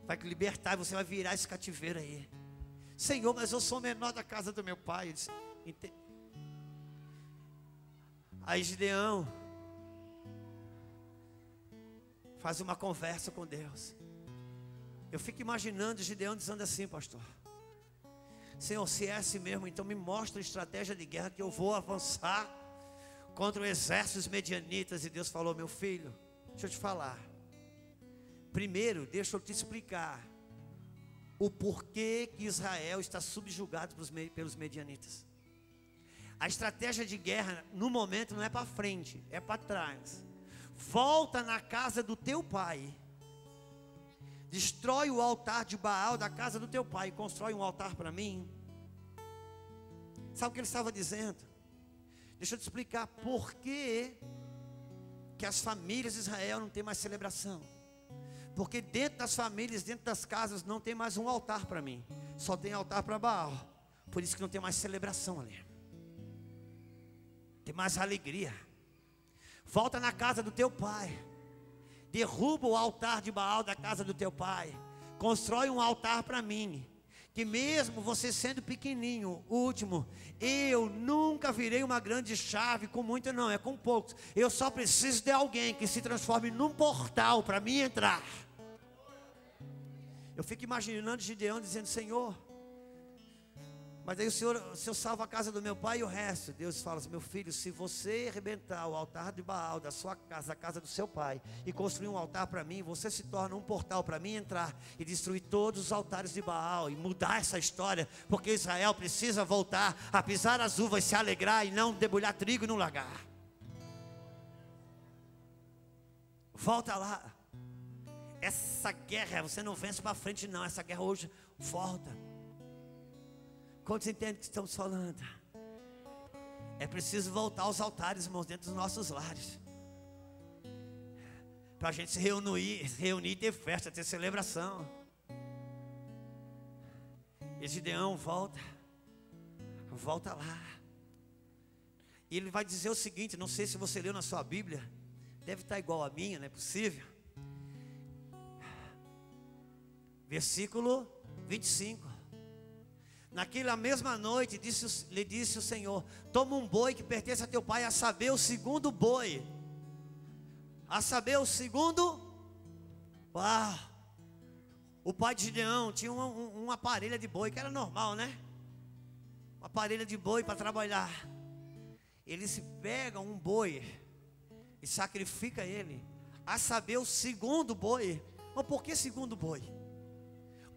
vai libertar, você vai virar esse cativeiro aí. Senhor, mas eu sou menor da casa do meu pai. Disse, Aí Gideão Faz uma conversa com Deus. Eu fico imaginando Gideão dizendo assim, pastor. Senhor, se é assim mesmo, então me mostra a estratégia de guerra que eu vou avançar contra o exército dos medianitas. E Deus falou, meu filho, deixa eu te falar. Primeiro, deixa eu te explicar o porquê que Israel está subjugado pelos medianitas. A estratégia de guerra, no momento, não é para frente, é para trás volta na casa do teu pai, destrói o altar de Baal da casa do teu pai, e constrói um altar para mim. Sabe o que ele estava dizendo? Deixa eu te explicar por que, que as famílias de Israel não tem mais celebração. Porque dentro das famílias, dentro das casas, não tem mais um altar para mim. Só tem altar para Baal. Por isso que não tem mais celebração ali. Tem mais alegria. Volta na casa do teu pai. Derruba o altar de Baal da casa do teu pai. Constrói um altar para mim. Que mesmo você sendo pequenininho, último, eu nunca virei uma grande chave com muito, não, é com poucos. Eu só preciso de alguém que se transforme num portal para mim entrar. Eu fico imaginando Gideão dizendo: Senhor, mas aí o Senhor, o Senhor salva a casa do meu pai e o resto. Deus fala assim: meu filho, se você arrebentar o altar de Baal da sua casa, a casa do seu pai, e construir um altar para mim, você se torna um portal para mim entrar e destruir todos os altares de Baal e mudar essa história, porque Israel precisa voltar a pisar as uvas, se alegrar e não debulhar trigo no lagar. Volta lá. Essa guerra você não vence para frente, não. Essa guerra hoje volta. Quantos entendem que estamos falando? É preciso voltar aos altares, irmãos, dentro dos nossos lares. Para a gente se reunir, reunir, ter festa, ter celebração. E Gideão volta, volta lá. E ele vai dizer o seguinte: não sei se você leu na sua Bíblia, deve estar igual a minha, não é possível. Versículo 25. Naquela mesma noite, disse, lhe disse o Senhor: Toma um boi que pertence a teu pai, a saber, o segundo boi. A saber, o segundo. Uau! O pai de Gideão tinha uma, um, uma parelha de boi, que era normal, né? Uma parelha de boi para trabalhar. Ele se pega um boi e sacrifica ele. A saber, o segundo boi. Mas por que segundo boi?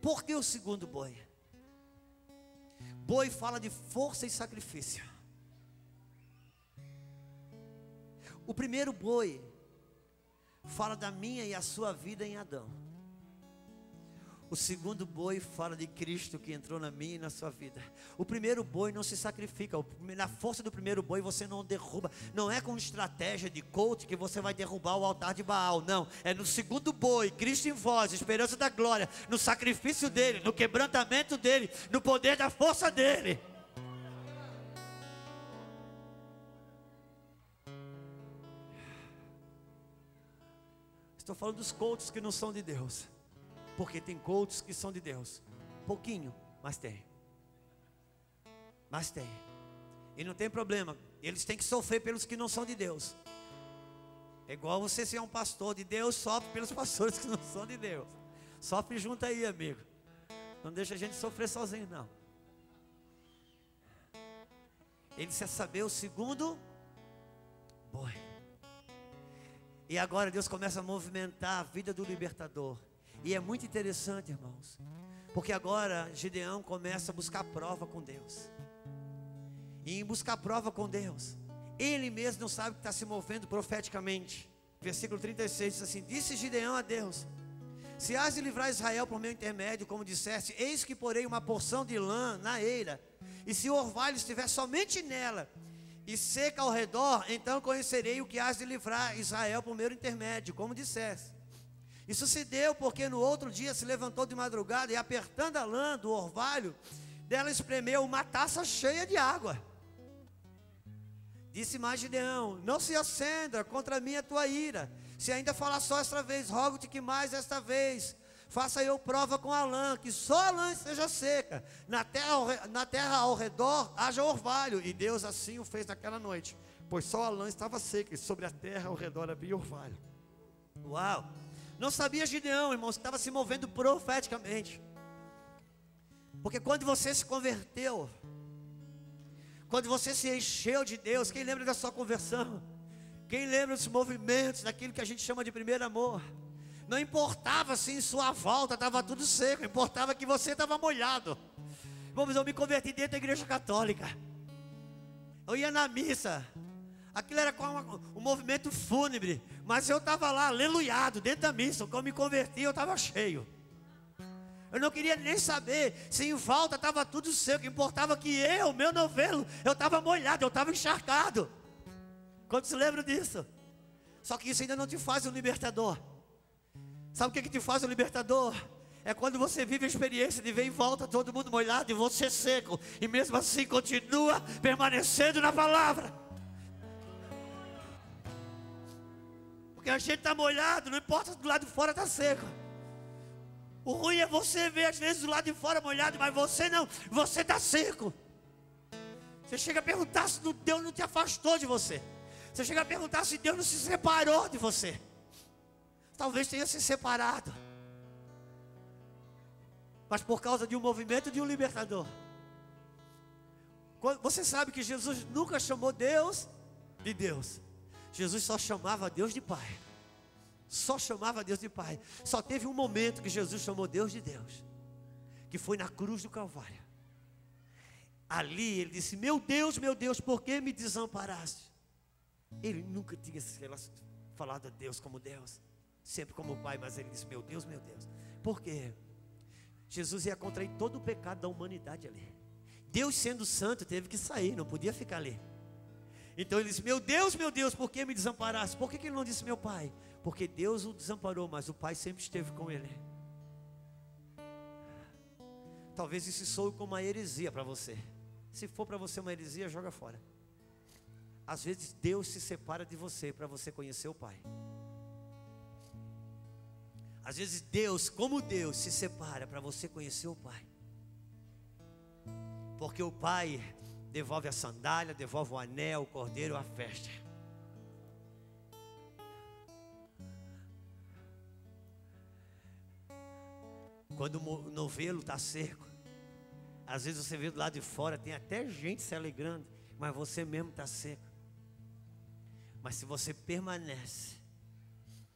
Por que o segundo boi? Boi fala de força e sacrifício. O primeiro boi fala da minha e a sua vida em Adão. O segundo boi fala de Cristo que entrou na minha e na sua vida. O primeiro boi não se sacrifica. Na força do primeiro boi você não derruba. Não é com estratégia de coach que você vai derrubar o altar de Baal. Não. É no segundo boi, Cristo em vós, esperança da glória. No sacrifício dele, no quebrantamento dele, no poder da força dele. Estou falando dos coaches que não são de Deus. Porque tem coaches que são de Deus. Pouquinho, mas tem. Mas tem. E não tem problema. Eles têm que sofrer pelos que não são de Deus. É igual você ser um pastor de Deus, sofre pelos [LAUGHS] pastores que não são de Deus. Sofre junto aí, amigo. Não deixa a gente sofrer sozinho, não. Ele quer saber o segundo boi. E agora Deus começa a movimentar a vida do libertador. E é muito interessante, irmãos, porque agora Gideão começa a buscar prova com Deus. E em buscar prova com Deus, ele mesmo não sabe que está se movendo profeticamente. Versículo 36 diz assim: Disse Gideão a Deus: Se has de livrar Israel por meu intermédio, como disseste, eis que porei uma porção de lã na eira, e se o orvalho estiver somente nela, e seca ao redor, então conhecerei o que has de livrar Israel por meu intermédio, como disseste. Isso se deu porque no outro dia se levantou de madrugada e apertando a lã do orvalho, dela espremeu uma taça cheia de água. Disse mais Gideão: Não se acenda contra mim a tua ira. Se ainda falar só esta vez, rogo-te que mais esta vez faça eu prova com a lã, que só a lã esteja seca, na terra, na terra ao redor haja orvalho. E Deus assim o fez naquela noite, pois só a lã estava seca, e sobre a terra ao redor havia orvalho. Uau! Não sabia Gideão, irmãos, que estava se movendo profeticamente. Porque quando você se converteu, quando você se encheu de Deus, quem lembra da sua conversão? Quem lembra dos movimentos, daquilo que a gente chama de primeiro amor? Não importava se em sua volta estava tudo seco, importava que você estava molhado. Vamos, eu me converti dentro da igreja católica. Eu ia na missa. Aquilo era como um movimento fúnebre. Mas eu estava lá, aleluiado, dentro da missa. Quando me converti, eu estava cheio. Eu não queria nem saber se em volta estava tudo seco. Importava que eu, meu novelo, eu estava molhado, eu estava encharcado. Quando se lembra disso? Só que isso ainda não te faz um libertador. Sabe o que, que te faz o libertador? É quando você vive a experiência de ver em volta todo mundo molhado e você seco, e mesmo assim continua permanecendo na palavra. Porque a gente está molhado, não importa se do lado de fora está seco. O ruim é você ver às vezes do lado de fora molhado, mas você não, você está seco. Você chega a perguntar se Deus não te afastou de você. Você chega a perguntar se Deus não se separou de você talvez tenha se separado. Mas por causa de um movimento de um libertador. Você sabe que Jesus nunca chamou Deus de Deus. Jesus só chamava Deus de Pai. Só chamava Deus de Pai. Só teve um momento que Jesus chamou Deus de Deus. Que foi na cruz do Calvário. Ali ele disse: Meu Deus, meu Deus, por que me desamparaste? Ele nunca tinha falado a Deus como Deus sempre como pai, mas ele disse: Meu Deus, meu Deus. Por quê? Jesus ia contrair todo o pecado da humanidade ali. Deus, sendo santo, teve que sair, não podia ficar ali. Então ele disse: Meu Deus, meu Deus, por que me desamparaste? Por que, que ele não disse meu pai? Porque Deus o desamparou, mas o pai sempre esteve com ele. Talvez isso soe como uma heresia para você. Se for para você uma heresia, joga fora. Às vezes Deus se separa de você para você conhecer o Pai. Às vezes Deus, como Deus, se separa para você conhecer o Pai. Porque o Pai devolve a sandália, devolve o anel, o cordeiro, a festa. Quando o novelo está seco, às vezes você vê do lado de fora, tem até gente se alegrando, mas você mesmo está seco. Mas se você permanece,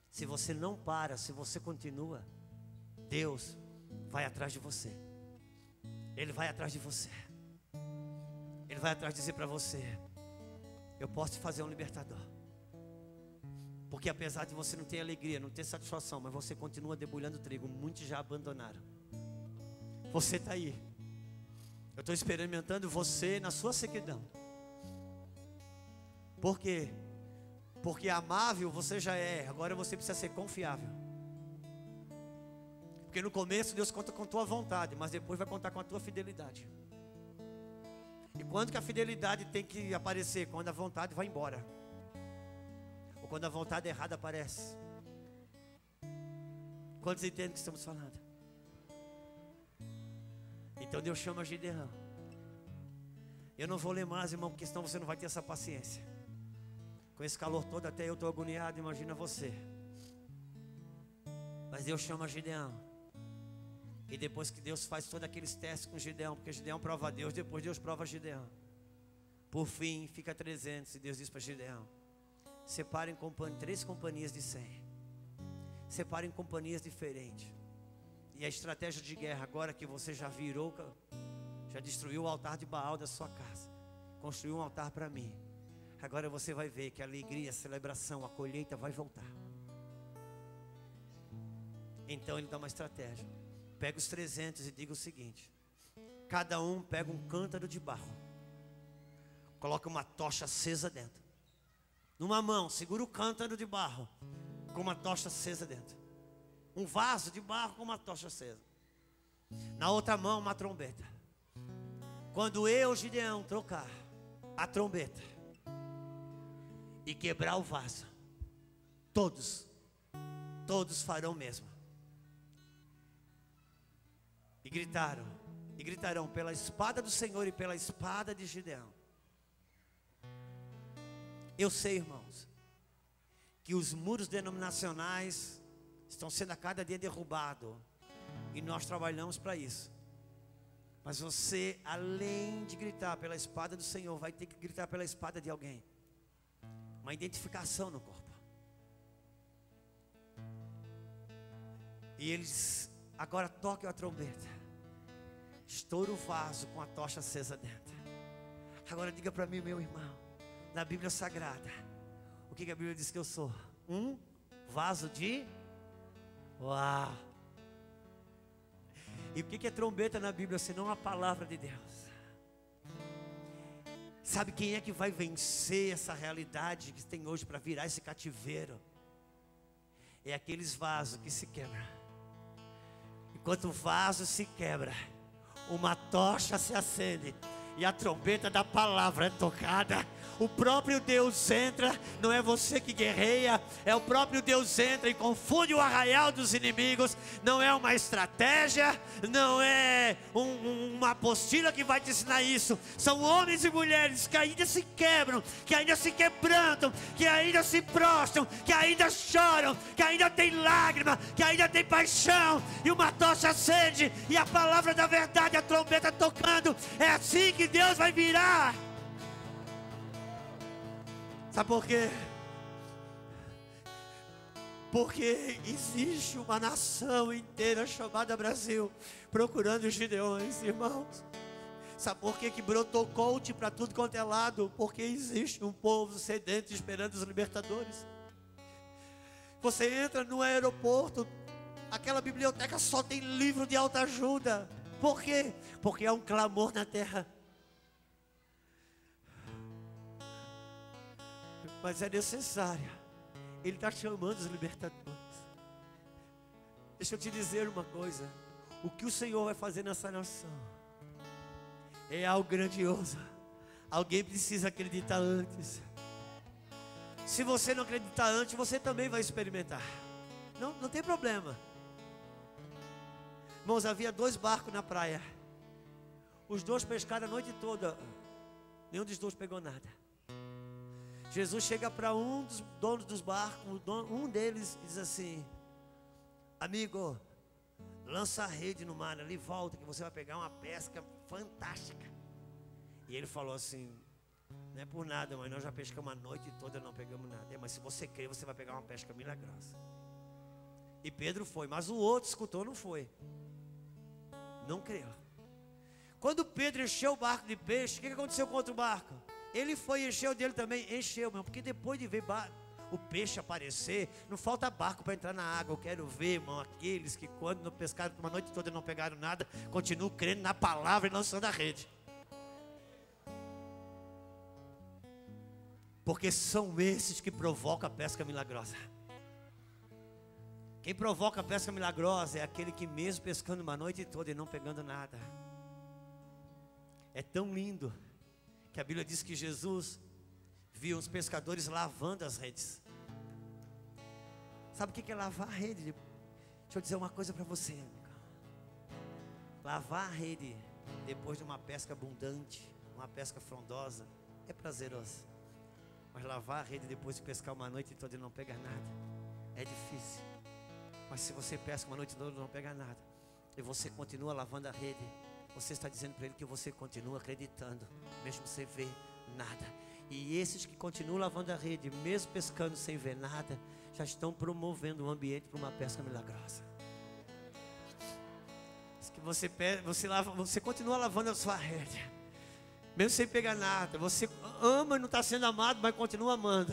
se você não para, se você continua, Deus vai atrás de você. Ele vai atrás de você. Ele vai atrás dizer para você: Eu posso te fazer um libertador. Porque apesar de você não ter alegria, não ter satisfação, mas você continua debulhando trigo, muitos já abandonaram. Você está aí. Eu estou experimentando você na sua sequidão. Por quê? Porque amável você já é, agora você precisa ser confiável. Porque no começo Deus conta com tua vontade, mas depois vai contar com a tua fidelidade. E quando que a fidelidade tem que aparecer? Quando a vontade vai embora. Ou quando a vontade errada aparece. Quantos entendem o que estamos falando? Então Deus chama Gideão. Eu não vou ler mais, irmão, porque senão você não vai ter essa paciência. Com esse calor todo, até eu estou agoniado, imagina você. Mas Deus chama Gideão. E depois que Deus faz todos aqueles testes com Gideão, porque Gideão prova a Deus, depois Deus prova Gideão. Por fim, fica 300 e Deus diz para Gideão: separem três companhias de 100. Separem companhias diferentes. E a estratégia de guerra, agora que você já virou, já destruiu o altar de Baal da sua casa, construiu um altar para mim. Agora você vai ver que a alegria, a celebração, a colheita vai voltar. Então ele dá uma estratégia. Pega os 300 e diga o seguinte: cada um pega um cântaro de barro, coloca uma tocha acesa dentro. Numa mão, segura o cântaro de barro com uma tocha acesa dentro. Um vaso de barro com uma tocha acesa. Na outra mão, uma trombeta. Quando eu, Gideão, trocar a trombeta, e quebrar o vaso, todos, todos farão mesmo. E gritaram, e gritarão pela espada do Senhor e pela espada de Gideão. Eu sei, irmãos, que os muros denominacionais estão sendo a cada dia derrubados, e nós trabalhamos para isso. Mas você, além de gritar pela espada do Senhor, vai ter que gritar pela espada de alguém uma identificação no corpo. E eles agora toquem a trombeta. Estoura o vaso com a tocha acesa dentro. Agora diga para mim, meu irmão, na Bíblia Sagrada, o que, que a Bíblia diz que eu sou? Um vaso de. Uau! E o que, que é trombeta na Bíblia senão a palavra de Deus? Sabe quem é que vai vencer essa realidade que tem hoje para virar esse cativeiro? É aqueles vasos que se quebram. Enquanto o vaso se quebra, uma tocha se acende e a trombeta da palavra é tocada o próprio Deus entra, não é você que guerreia, é o próprio Deus entra e confunde o arraial dos inimigos. Não é uma estratégia, não é um, uma apostila que vai te ensinar isso. São homens e mulheres que ainda se quebram, que ainda se quebrantam, que ainda se prostram, que ainda choram, que ainda tem lágrima, que ainda tem paixão, e uma tocha acende, e a palavra da verdade, a trombeta tocando. É assim que Deus vai virar. Sabe por quê? Porque existe uma nação inteira chamada Brasil procurando os gideões, irmãos. Sabe por que, que brotou coach para tudo quanto é lado? Porque existe um povo sedento esperando os libertadores. Você entra no aeroporto, aquela biblioteca só tem livro de alta ajuda. Por quê? Porque há um clamor na terra. Mas é necessária. Ele está chamando os libertadores. Deixa eu te dizer uma coisa: o que o Senhor vai fazer nessa nação é algo grandioso. Alguém precisa acreditar antes. Se você não acreditar antes, você também vai experimentar. Não, não tem problema. Irmãos, havia dois barcos na praia. Os dois pescaram a noite toda. Nenhum dos dois pegou nada. Jesus chega para um dos donos dos barcos, um deles diz assim: Amigo, lança a rede no mar ali, volta que você vai pegar uma pesca fantástica. E ele falou assim: Não é por nada, mas nós já pescamos a noite toda, não pegamos nada. Mas se você crer, você vai pegar uma pesca milagrosa. E Pedro foi, mas o outro escutou, não foi. Não creu. Quando Pedro encheu o barco de peixe, o que aconteceu com o outro barco? Ele foi e encheu dele também, encheu, meu, porque depois de ver o peixe aparecer, não falta barco para entrar na água. Eu quero ver, irmão, aqueles que quando não pescaram uma noite toda não pegaram nada, continuam crendo na palavra e lançando a rede. Porque são esses que provocam a pesca milagrosa. Quem provoca a pesca milagrosa é aquele que, mesmo pescando uma noite toda e não pegando nada, é tão lindo que a Bíblia diz que Jesus viu os pescadores lavando as redes. Sabe o que é lavar a rede? Deixa eu dizer uma coisa para você. Lavar a rede depois de uma pesca abundante, uma pesca frondosa, é prazeroso. Mas lavar a rede depois de pescar uma noite toda e não pegar nada, é difícil. Mas se você pesca uma noite toda e não pega nada, e você continua lavando a rede, você está dizendo para ele que você continua acreditando, mesmo sem ver nada. E esses que continuam lavando a rede, mesmo pescando sem ver nada, já estão promovendo o ambiente para uma pesca milagrosa. Que você, você, lava, você continua lavando a sua rede, mesmo sem pegar nada. Você ama e não está sendo amado, mas continua amando.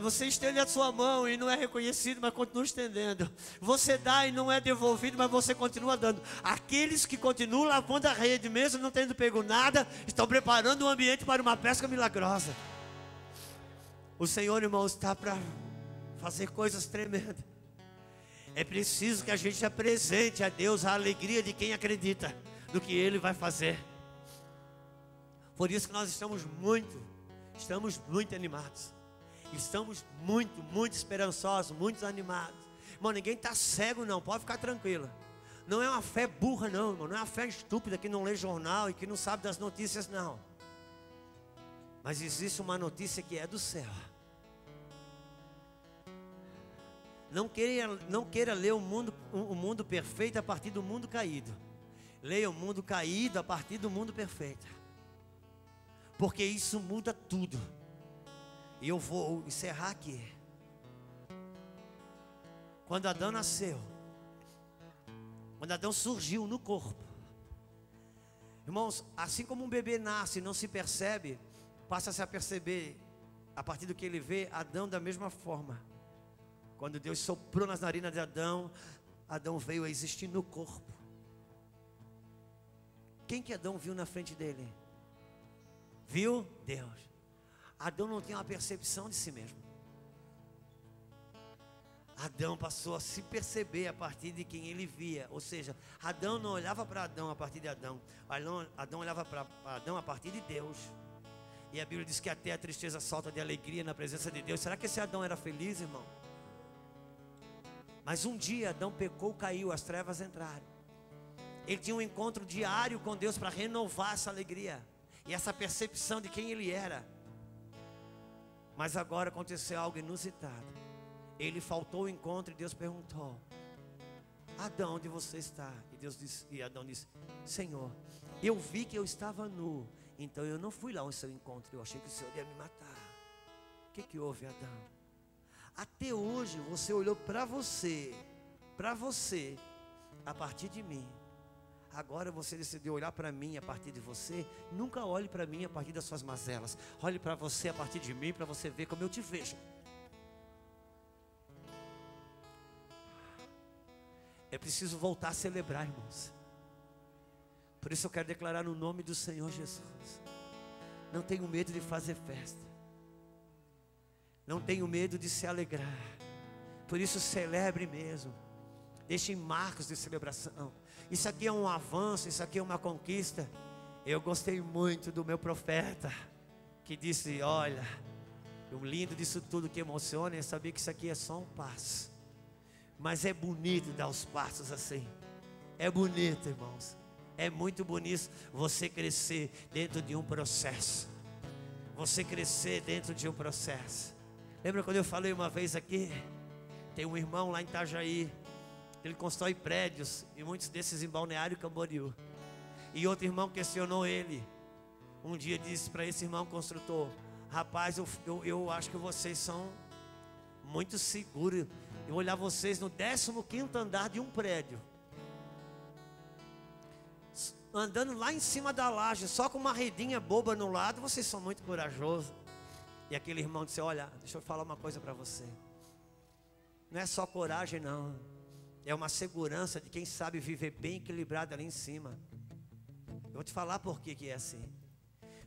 Você estende a sua mão e não é reconhecido, mas continua estendendo. Você dá e não é devolvido, mas você continua dando. Aqueles que continuam lavando a rede, mesmo não tendo pego nada, estão preparando o ambiente para uma pesca milagrosa. O Senhor, irmão, está para fazer coisas tremendas. É preciso que a gente apresente a Deus a alegria de quem acredita no que Ele vai fazer. Por isso que nós estamos muito, estamos muito animados. Estamos muito, muito esperançosos, muito animados. Irmão, ninguém está cego, não, pode ficar tranquilo. Não é uma fé burra, não, irmão. Não é uma fé estúpida que não lê jornal e que não sabe das notícias, não. Mas existe uma notícia que é do céu. Não queira, não queira ler o mundo, o mundo perfeito a partir do mundo caído. Leia o mundo caído a partir do mundo perfeito. Porque isso muda tudo. E eu vou encerrar aqui. Quando Adão nasceu, quando Adão surgiu no corpo, irmãos, assim como um bebê nasce e não se percebe, passa-se a perceber, a partir do que ele vê, Adão da mesma forma. Quando Deus soprou nas narinas de Adão, Adão veio a existir no corpo. Quem que Adão viu na frente dele? Viu? Deus. Adão não tinha uma percepção de si mesmo. Adão passou a se perceber a partir de quem ele via. Ou seja, Adão não olhava para Adão a partir de Adão. Adão, Adão olhava para Adão a partir de Deus. E a Bíblia diz que até a tristeza solta de alegria na presença de Deus. Será que esse Adão era feliz, irmão? Mas um dia Adão pecou, caiu, as trevas entraram. Ele tinha um encontro diário com Deus para renovar essa alegria e essa percepção de quem ele era. Mas agora aconteceu algo inusitado. Ele faltou o encontro e Deus perguntou: Adão, onde você está? E Deus disse, e Adão disse: Senhor, eu vi que eu estava nu, então eu não fui lá ao seu encontro. Eu achei que o Senhor ia me matar. O que, que houve, Adão? Até hoje você olhou para você, para você, a partir de mim. Agora você decidiu olhar para mim a partir de você. Nunca olhe para mim a partir das suas mazelas. Olhe para você a partir de mim para você ver como eu te vejo. É preciso voltar a celebrar, irmãos. Por isso eu quero declarar no nome do Senhor Jesus. Não tenho medo de fazer festa. Não tenho medo de se alegrar. Por isso celebre mesmo. Deixe marcos de celebração. Isso aqui é um avanço, isso aqui é uma conquista. Eu gostei muito do meu profeta, que disse: Olha, o lindo disso tudo que emociona é saber que isso aqui é só um passo. Mas é bonito dar os passos assim. É bonito, irmãos. É muito bonito você crescer dentro de um processo. Você crescer dentro de um processo. Lembra quando eu falei uma vez aqui? Tem um irmão lá em Itajaí ele constrói prédios, e muitos desses em Balneário Camboriú. E outro irmão questionou ele. Um dia disse para esse irmão construtor: Rapaz, eu, eu, eu acho que vocês são muito seguros. Eu olhar vocês no 15 andar de um prédio, andando lá em cima da laje, só com uma redinha boba no lado, vocês são muito corajosos. E aquele irmão disse: Olha, deixa eu falar uma coisa para você. Não é só coragem, não. É uma segurança de quem sabe viver bem equilibrado ali em cima. Eu vou te falar por que, que é assim.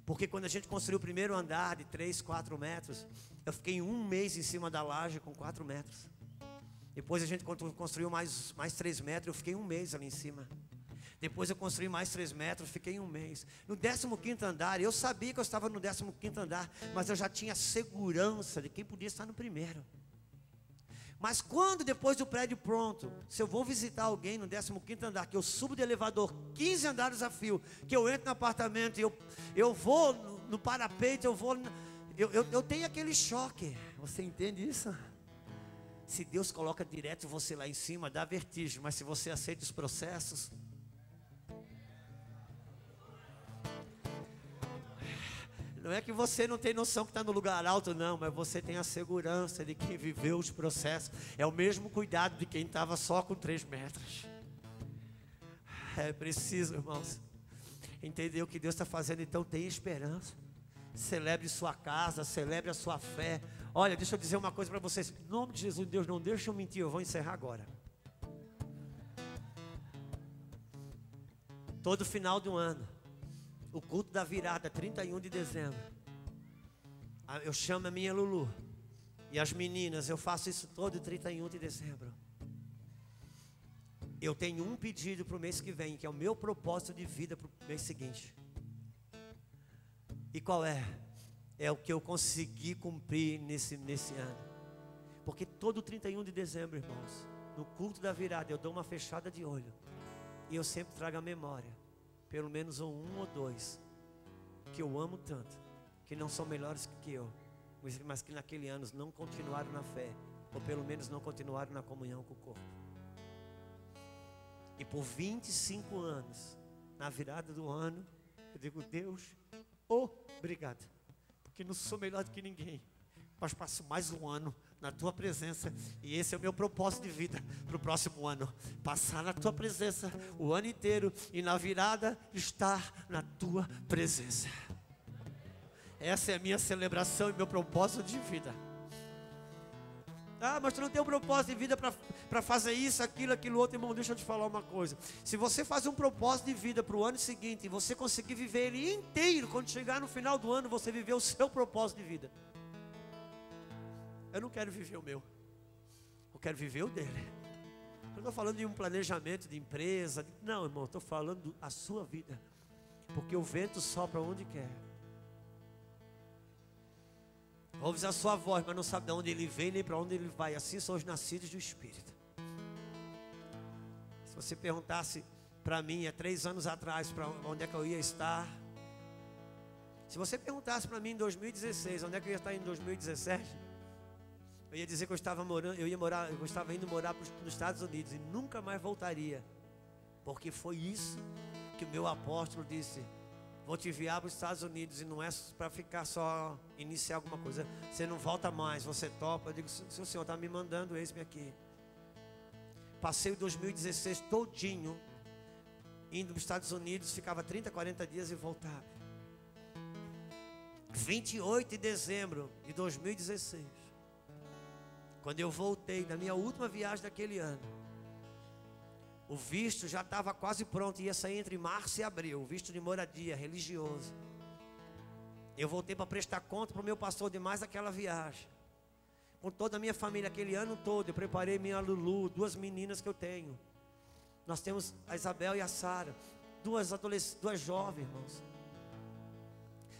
Porque quando a gente construiu o primeiro andar de 3, 4 metros, eu fiquei um mês em cima da laje com 4 metros. Depois a gente construiu mais, mais 3 metros, eu fiquei um mês ali em cima. Depois eu construí mais 3 metros, fiquei um mês. No 15 andar, eu sabia que eu estava no 15 andar, mas eu já tinha segurança de quem podia estar no primeiro. Mas quando depois do prédio pronto, se eu vou visitar alguém no 15 andar, que eu subo de elevador 15 andares a fio, que eu entro no apartamento eu, eu vou no, no parapeito, eu vou. Eu, eu, eu tenho aquele choque. Você entende isso? Se Deus coloca direto você lá em cima, dá vertigem, mas se você aceita os processos, Não é que você não tem noção que está no lugar alto, não, mas você tem a segurança de quem viveu os processos. É o mesmo cuidado de quem estava só com três metros. É preciso, irmãos, entender o que Deus está fazendo, então tem esperança. Celebre sua casa, celebre a sua fé. Olha, deixa eu dizer uma coisa para vocês. Em nome de Jesus, Deus, não deixa eu mentir, eu vou encerrar agora. Todo final do ano, o culto da virada, 31 de dezembro. Eu chamo a minha Lulu. E as meninas, eu faço isso todo 31 de dezembro. Eu tenho um pedido para o mês que vem, que é o meu propósito de vida para o mês seguinte. E qual é? É o que eu consegui cumprir nesse, nesse ano. Porque todo 31 de dezembro, irmãos, no culto da virada, eu dou uma fechada de olho. E eu sempre trago a memória pelo menos um, ou dois que eu amo tanto, que não são melhores que eu, mas que naquele ano não continuaram na fé, ou pelo menos não continuaram na comunhão com o corpo. E por 25 anos, na virada do ano, eu digo, Deus, obrigado, porque não sou melhor do que ninguém, mas passo mais um ano na tua presença. E esse é o meu propósito de vida para o próximo ano: passar na tua presença o ano inteiro e na virada estar na tua presença. Essa é a minha celebração e meu propósito de vida. Ah, mas tu não tem um propósito de vida para fazer isso, aquilo, aquilo outro, irmão. Deixa eu te falar uma coisa. Se você faz um propósito de vida para o ano seguinte e você conseguir viver ele inteiro, quando chegar no final do ano, você viver o seu propósito de vida. Eu não quero viver o meu. Eu quero viver o dele. Eu não estou falando de um planejamento de empresa. Não, irmão, estou falando a sua vida. Porque o vento sopra onde quer. Ouves a sua voz, mas não sabe de onde ele vem nem para onde ele vai. Assim são os nascidos do Espírito. Se você perguntasse para mim há três anos atrás para onde é que eu ia estar. Se você perguntasse para mim em 2016 onde é que eu ia estar em 2017, eu ia dizer que eu estava morando, eu ia morar, eu estava indo morar nos Estados Unidos e nunca mais voltaria. Porque foi isso que o meu apóstolo disse. Vou te enviar para os Estados Unidos e não é para ficar só iniciar alguma coisa. Você não volta mais, você topa. Eu digo, se o senhor está me mandando, eis-me aqui. Passei o 2016 todinho indo para os Estados Unidos, ficava 30, 40 dias e voltava. 28 de dezembro de 2016. Quando eu voltei na minha última viagem daquele ano, o visto já estava quase pronto, ia sair entre março e abril, o visto de moradia religioso. Eu voltei para prestar conta para o meu pastor de mais aquela viagem. Com toda a minha família, aquele ano todo, eu preparei minha Lulu, duas meninas que eu tenho. Nós temos a Isabel e a Sara, duas duas jovens, irmãos.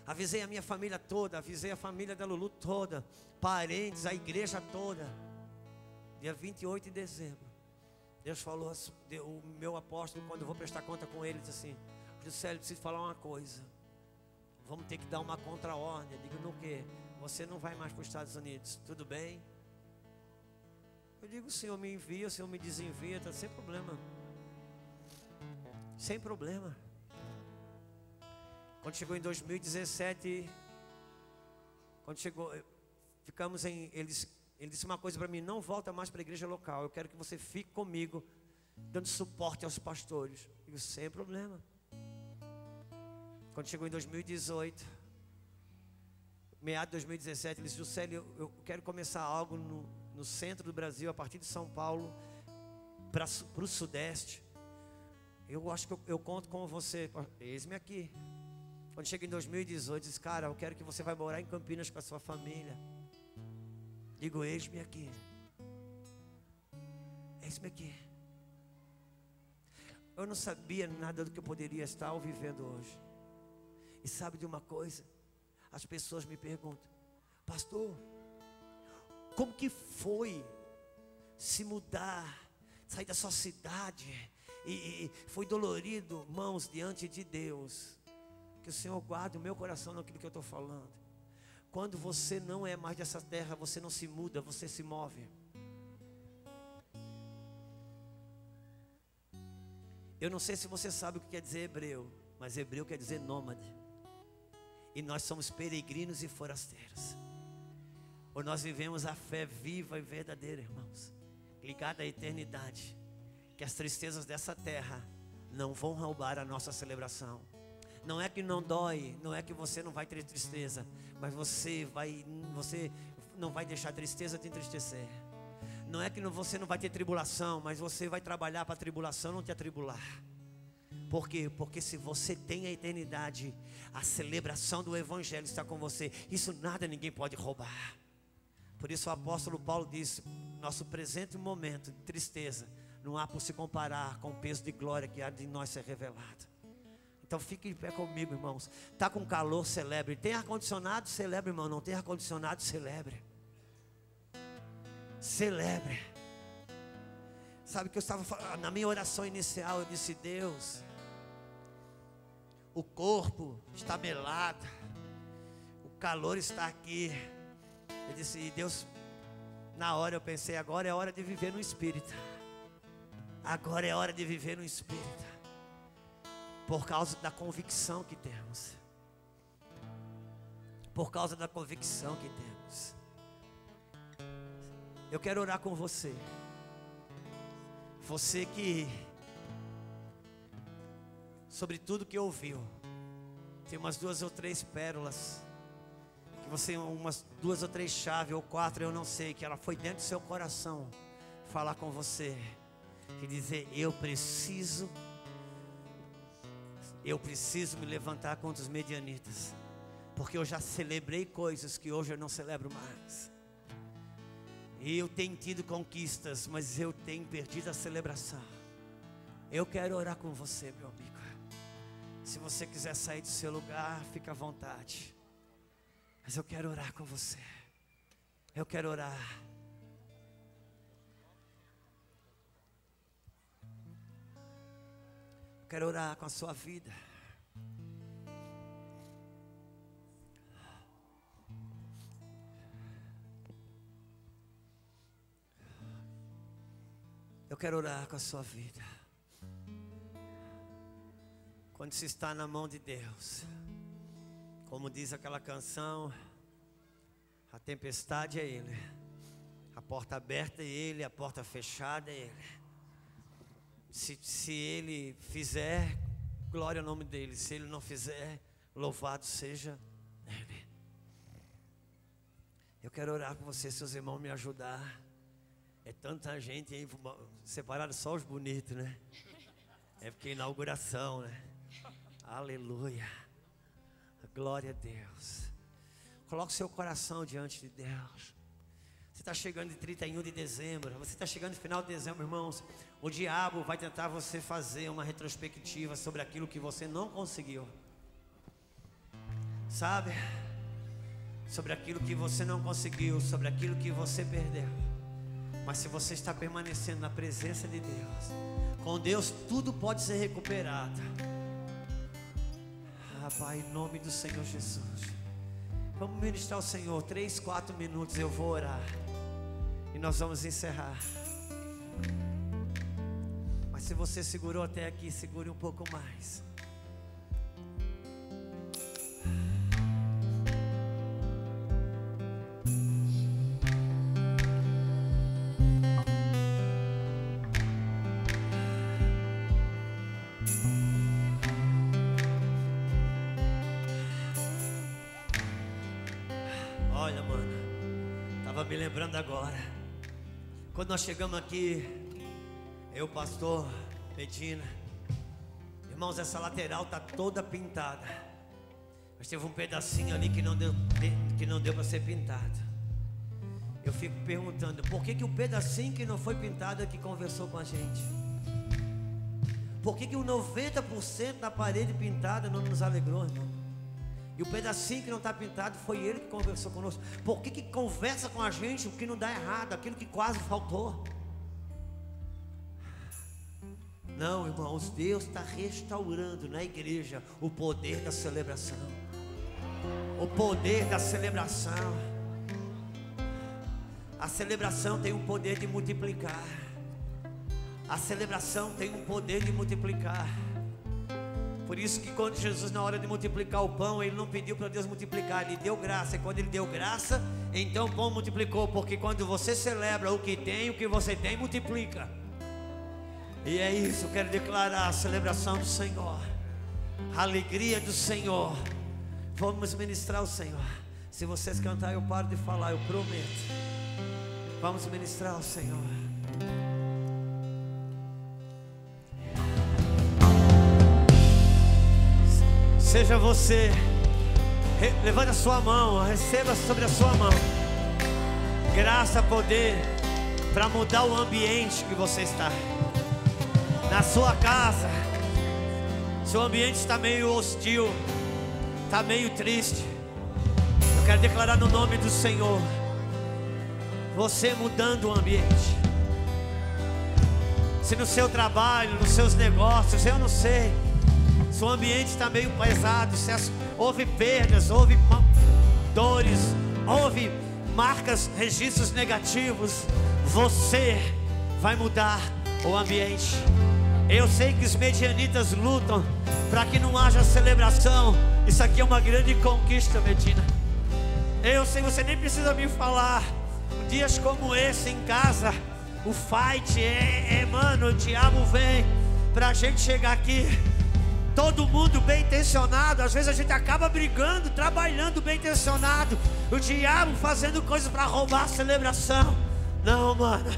Avisei a minha família toda, avisei a família da Lulu toda, parentes, a igreja toda. Dia 28 de dezembro. Deus falou, assim, o meu apóstolo, quando eu vou prestar conta com ele, disse assim: Juscelio, preciso falar uma coisa. Vamos ter que dar uma contra-ordem. Digo, no que? Você não vai mais para os Estados Unidos, tudo bem? Eu digo, o Senhor me envia, o Senhor me desenvia, está sem problema. Sem problema. Quando chegou em 2017, quando chegou, ficamos em. Ele disse, ele disse uma coisa para mim: não volta mais para a igreja local. Eu quero que você fique comigo, dando suporte aos pastores. Eu sem problema. Quando chegou em 2018, meado de 2017, ele disse, Juscelio, eu, eu quero começar algo no, no centro do Brasil, a partir de São Paulo, para o Sudeste. Eu acho que eu, eu conto com você. Eis-me aqui. Quando chega em 2018, diz, cara, eu quero que você vai morar em Campinas com a sua família. Digo, eis-me aqui. Eis-me aqui. Eu não sabia nada do que eu poderia estar vivendo hoje. E sabe de uma coisa? As pessoas me perguntam, pastor, como que foi se mudar, sair da sua cidade? E, e foi dolorido, mãos, diante de Deus. Que o Senhor guarde o meu coração naquilo que eu estou falando. Quando você não é mais dessa terra, você não se muda, você se move. Eu não sei se você sabe o que quer dizer hebreu, mas hebreu quer dizer nômade. E nós somos peregrinos e forasteiros. Ou nós vivemos a fé viva e verdadeira, irmãos, ligada à eternidade. Que as tristezas dessa terra não vão roubar a nossa celebração. Não é que não dói, não é que você não vai ter tristeza, mas você vai, você não vai deixar a tristeza te entristecer. Não é que você não vai ter tribulação, mas você vai trabalhar para a tribulação não te atribular. Por quê? Porque se você tem a eternidade, a celebração do Evangelho está com você. Isso nada ninguém pode roubar. Por isso o apóstolo Paulo disse: nosso presente momento de tristeza não há por se comparar com o peso de glória que há de nós ser revelado. Então fique de pé comigo, irmãos. Tá com calor, celebre. Tem ar-condicionado, celebre, irmão. Não tem ar-condicionado, celebre. Celebre. Sabe que eu estava falando, na minha oração inicial, eu disse: Deus, o corpo está melado, o calor está aqui. Eu disse: Deus, na hora eu pensei: agora é hora de viver no Espírito. Agora é hora de viver no Espírito por causa da convicção que temos. Por causa da convicção que temos. Eu quero orar com você. Você que, sobre tudo que ouviu, tem umas duas ou três pérolas, que você, umas duas ou três chaves, ou quatro, eu não sei, que ela foi dentro do seu coração, falar com você, que dizer: Eu preciso eu preciso me levantar contra os medianitas, porque eu já celebrei coisas que hoje eu não celebro mais. Eu tenho tido conquistas, mas eu tenho perdido a celebração. Eu quero orar com você, meu amigo. Se você quiser sair do seu lugar, fica à vontade. Mas eu quero orar com você. Eu quero orar. Quero orar com a sua vida. Eu quero orar com a sua vida. Quando se está na mão de Deus, como diz aquela canção, a tempestade é Ele, a porta aberta é Ele, a porta fechada é Ele se, se ele fizer, glória ao nome dele. Se ele não fizer, louvado seja ele. Eu quero orar com você, seus irmãos, me ajudar. É tanta gente aí, separado só os bonitos, né? É porque é inauguração, né? Aleluia. Glória a Deus. Coloque seu coração diante de Deus. Você está chegando de 31 de dezembro. Você está chegando no final de dezembro, irmãos. O diabo vai tentar você fazer uma retrospectiva sobre aquilo que você não conseguiu. Sabe? Sobre aquilo que você não conseguiu, sobre aquilo que você perdeu. Mas se você está permanecendo na presença de Deus, com Deus tudo pode ser recuperado. Ah, Pai, em nome do Senhor Jesus. Vamos ministrar ao Senhor. Três, quatro minutos eu vou orar. E nós vamos encerrar. Mas se você segurou até aqui, segure um pouco mais. Olha, mano, tava me lembrando agora. Quando nós chegamos aqui eu, pastor Medina, irmãos, essa lateral tá toda pintada. Mas teve um pedacinho ali que não deu, que não deu para ser pintado. Eu fico perguntando, por que, que o pedacinho que não foi pintado é que conversou com a gente? Por que, que o 90% da parede pintada não nos alegrou, irmão? E o pedacinho que não está pintado foi ele que conversou conosco. Por que, que conversa com a gente o que não dá errado, aquilo que quase faltou? Não, irmãos, Deus está restaurando na igreja o poder da celebração. O poder da celebração. A celebração tem o poder de multiplicar. A celebração tem o poder de multiplicar. Por isso que quando Jesus, na hora de multiplicar o pão, ele não pediu para Deus multiplicar, ele deu graça. E quando ele deu graça, então o pão multiplicou. Porque quando você celebra o que tem, o que você tem multiplica. E é isso, eu quero declarar a celebração do Senhor, a alegria do Senhor. Vamos ministrar o Senhor. Se vocês cantarem, eu paro de falar, eu prometo. Vamos ministrar o Senhor. Seja você, levante a sua mão, receba sobre a sua mão graça, poder para mudar o ambiente que você está. Na sua casa, seu ambiente está meio hostil, está meio triste. Eu quero declarar no nome do Senhor, você mudando o ambiente. Se no seu trabalho, nos seus negócios, eu não sei se o ambiente está meio pesado, se as, houve perdas, houve dores, houve marcas, registros negativos, você vai mudar o ambiente. Eu sei que os medianitas lutam para que não haja celebração. Isso aqui é uma grande conquista, Medina. Eu sei, você nem precisa me falar. Dias como esse em casa, o fight é, é mano, o diabo vem para a gente chegar aqui Todo mundo bem intencionado, às vezes a gente acaba brigando, trabalhando bem intencionado. O diabo fazendo coisas para roubar a celebração. Não, mano.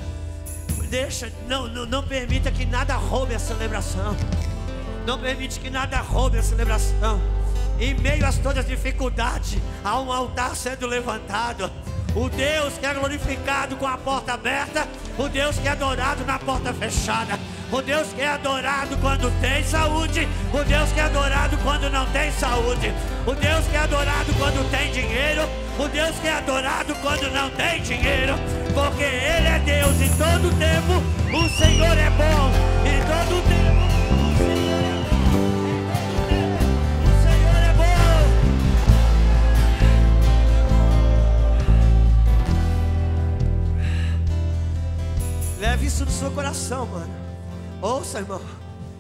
Deixa, não, não, não permita que nada roube a celebração. Não permite que nada roube a celebração. Em meio a todas as dificuldades, há um altar sendo levantado. O Deus que é glorificado com a porta aberta, o Deus que é adorado na porta fechada. O Deus que é adorado quando tem saúde, o Deus que é adorado quando não tem saúde, o Deus que é adorado quando tem dinheiro, o Deus que é adorado quando não tem dinheiro, porque Ele é Deus em todo tempo, o Senhor é bom em todo tempo. O Senhor é bom. Leve isso no seu coração, mano. Ouça, irmão.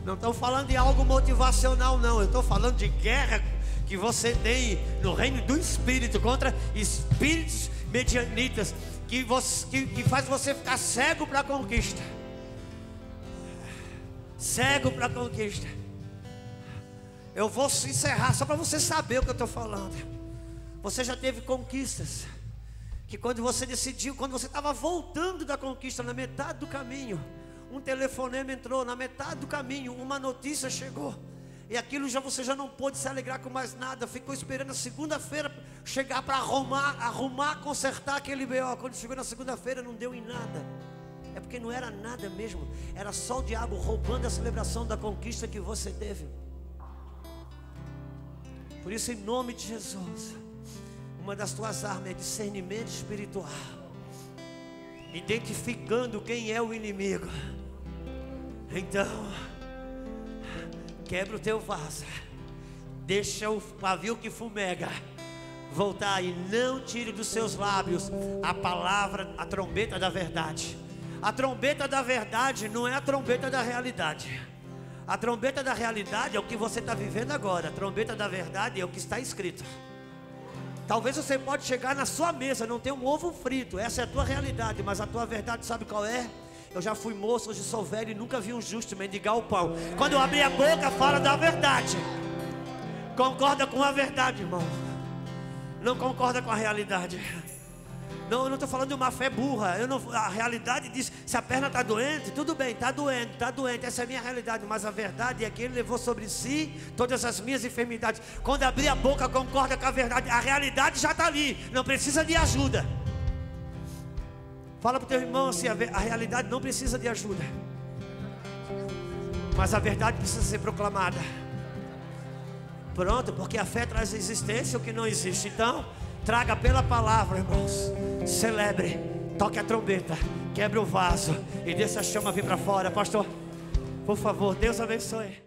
Não estou falando de algo motivacional, não. Eu estou falando de guerra que você tem no reino do Espírito contra espíritos medianitas que, você, que, que faz você ficar cego para a conquista. Cego para a conquista. Eu vou encerrar só para você saber o que eu estou falando. Você já teve conquistas que quando você decidiu, quando você estava voltando da conquista na metade do caminho, um telefonema entrou na metade do caminho, uma notícia chegou. E aquilo já você já não pôde se alegrar com mais nada. Ficou esperando a segunda-feira chegar para arrumar, arrumar, consertar aquele BO. Quando chegou na segunda-feira não deu em nada. É porque não era nada mesmo. Era só o diabo roubando a celebração da conquista que você teve. Por isso, em nome de Jesus, uma das tuas armas é discernimento espiritual identificando quem é o inimigo. Então, quebra o teu vaso, deixa o pavio que fumega voltar e não tire dos seus lábios a palavra, a trombeta da verdade. A trombeta da verdade não é a trombeta da realidade. A trombeta da realidade é o que você está vivendo agora. A trombeta da verdade é o que está escrito. Talvez você pode chegar na sua mesa, não tem um ovo frito, essa é a tua realidade, mas a tua verdade sabe qual é? Eu já fui moço, hoje sou velho e nunca vi um justo mendigar o pão. Quando eu abri a boca, fala da verdade. Concorda com a verdade, irmão. Não concorda com a realidade. Não, eu não estou falando de uma fé burra. Eu não, a realidade diz: se a perna está doente, tudo bem, está doendo, está doente. Essa é a minha realidade. Mas a verdade é que Ele levou sobre si todas as minhas enfermidades. Quando abrir a boca, concorda com a verdade. A realidade já está ali. Não precisa de ajuda. Fala para o teu irmão assim: a, a realidade não precisa de ajuda. Mas a verdade precisa ser proclamada. Pronto, porque a fé traz existência o que não existe. Então. Traga pela palavra, irmãos. Celebre. Toque a trombeta. Quebre o vaso. E deixa a chama vir para fora. Pastor, por favor, Deus abençoe.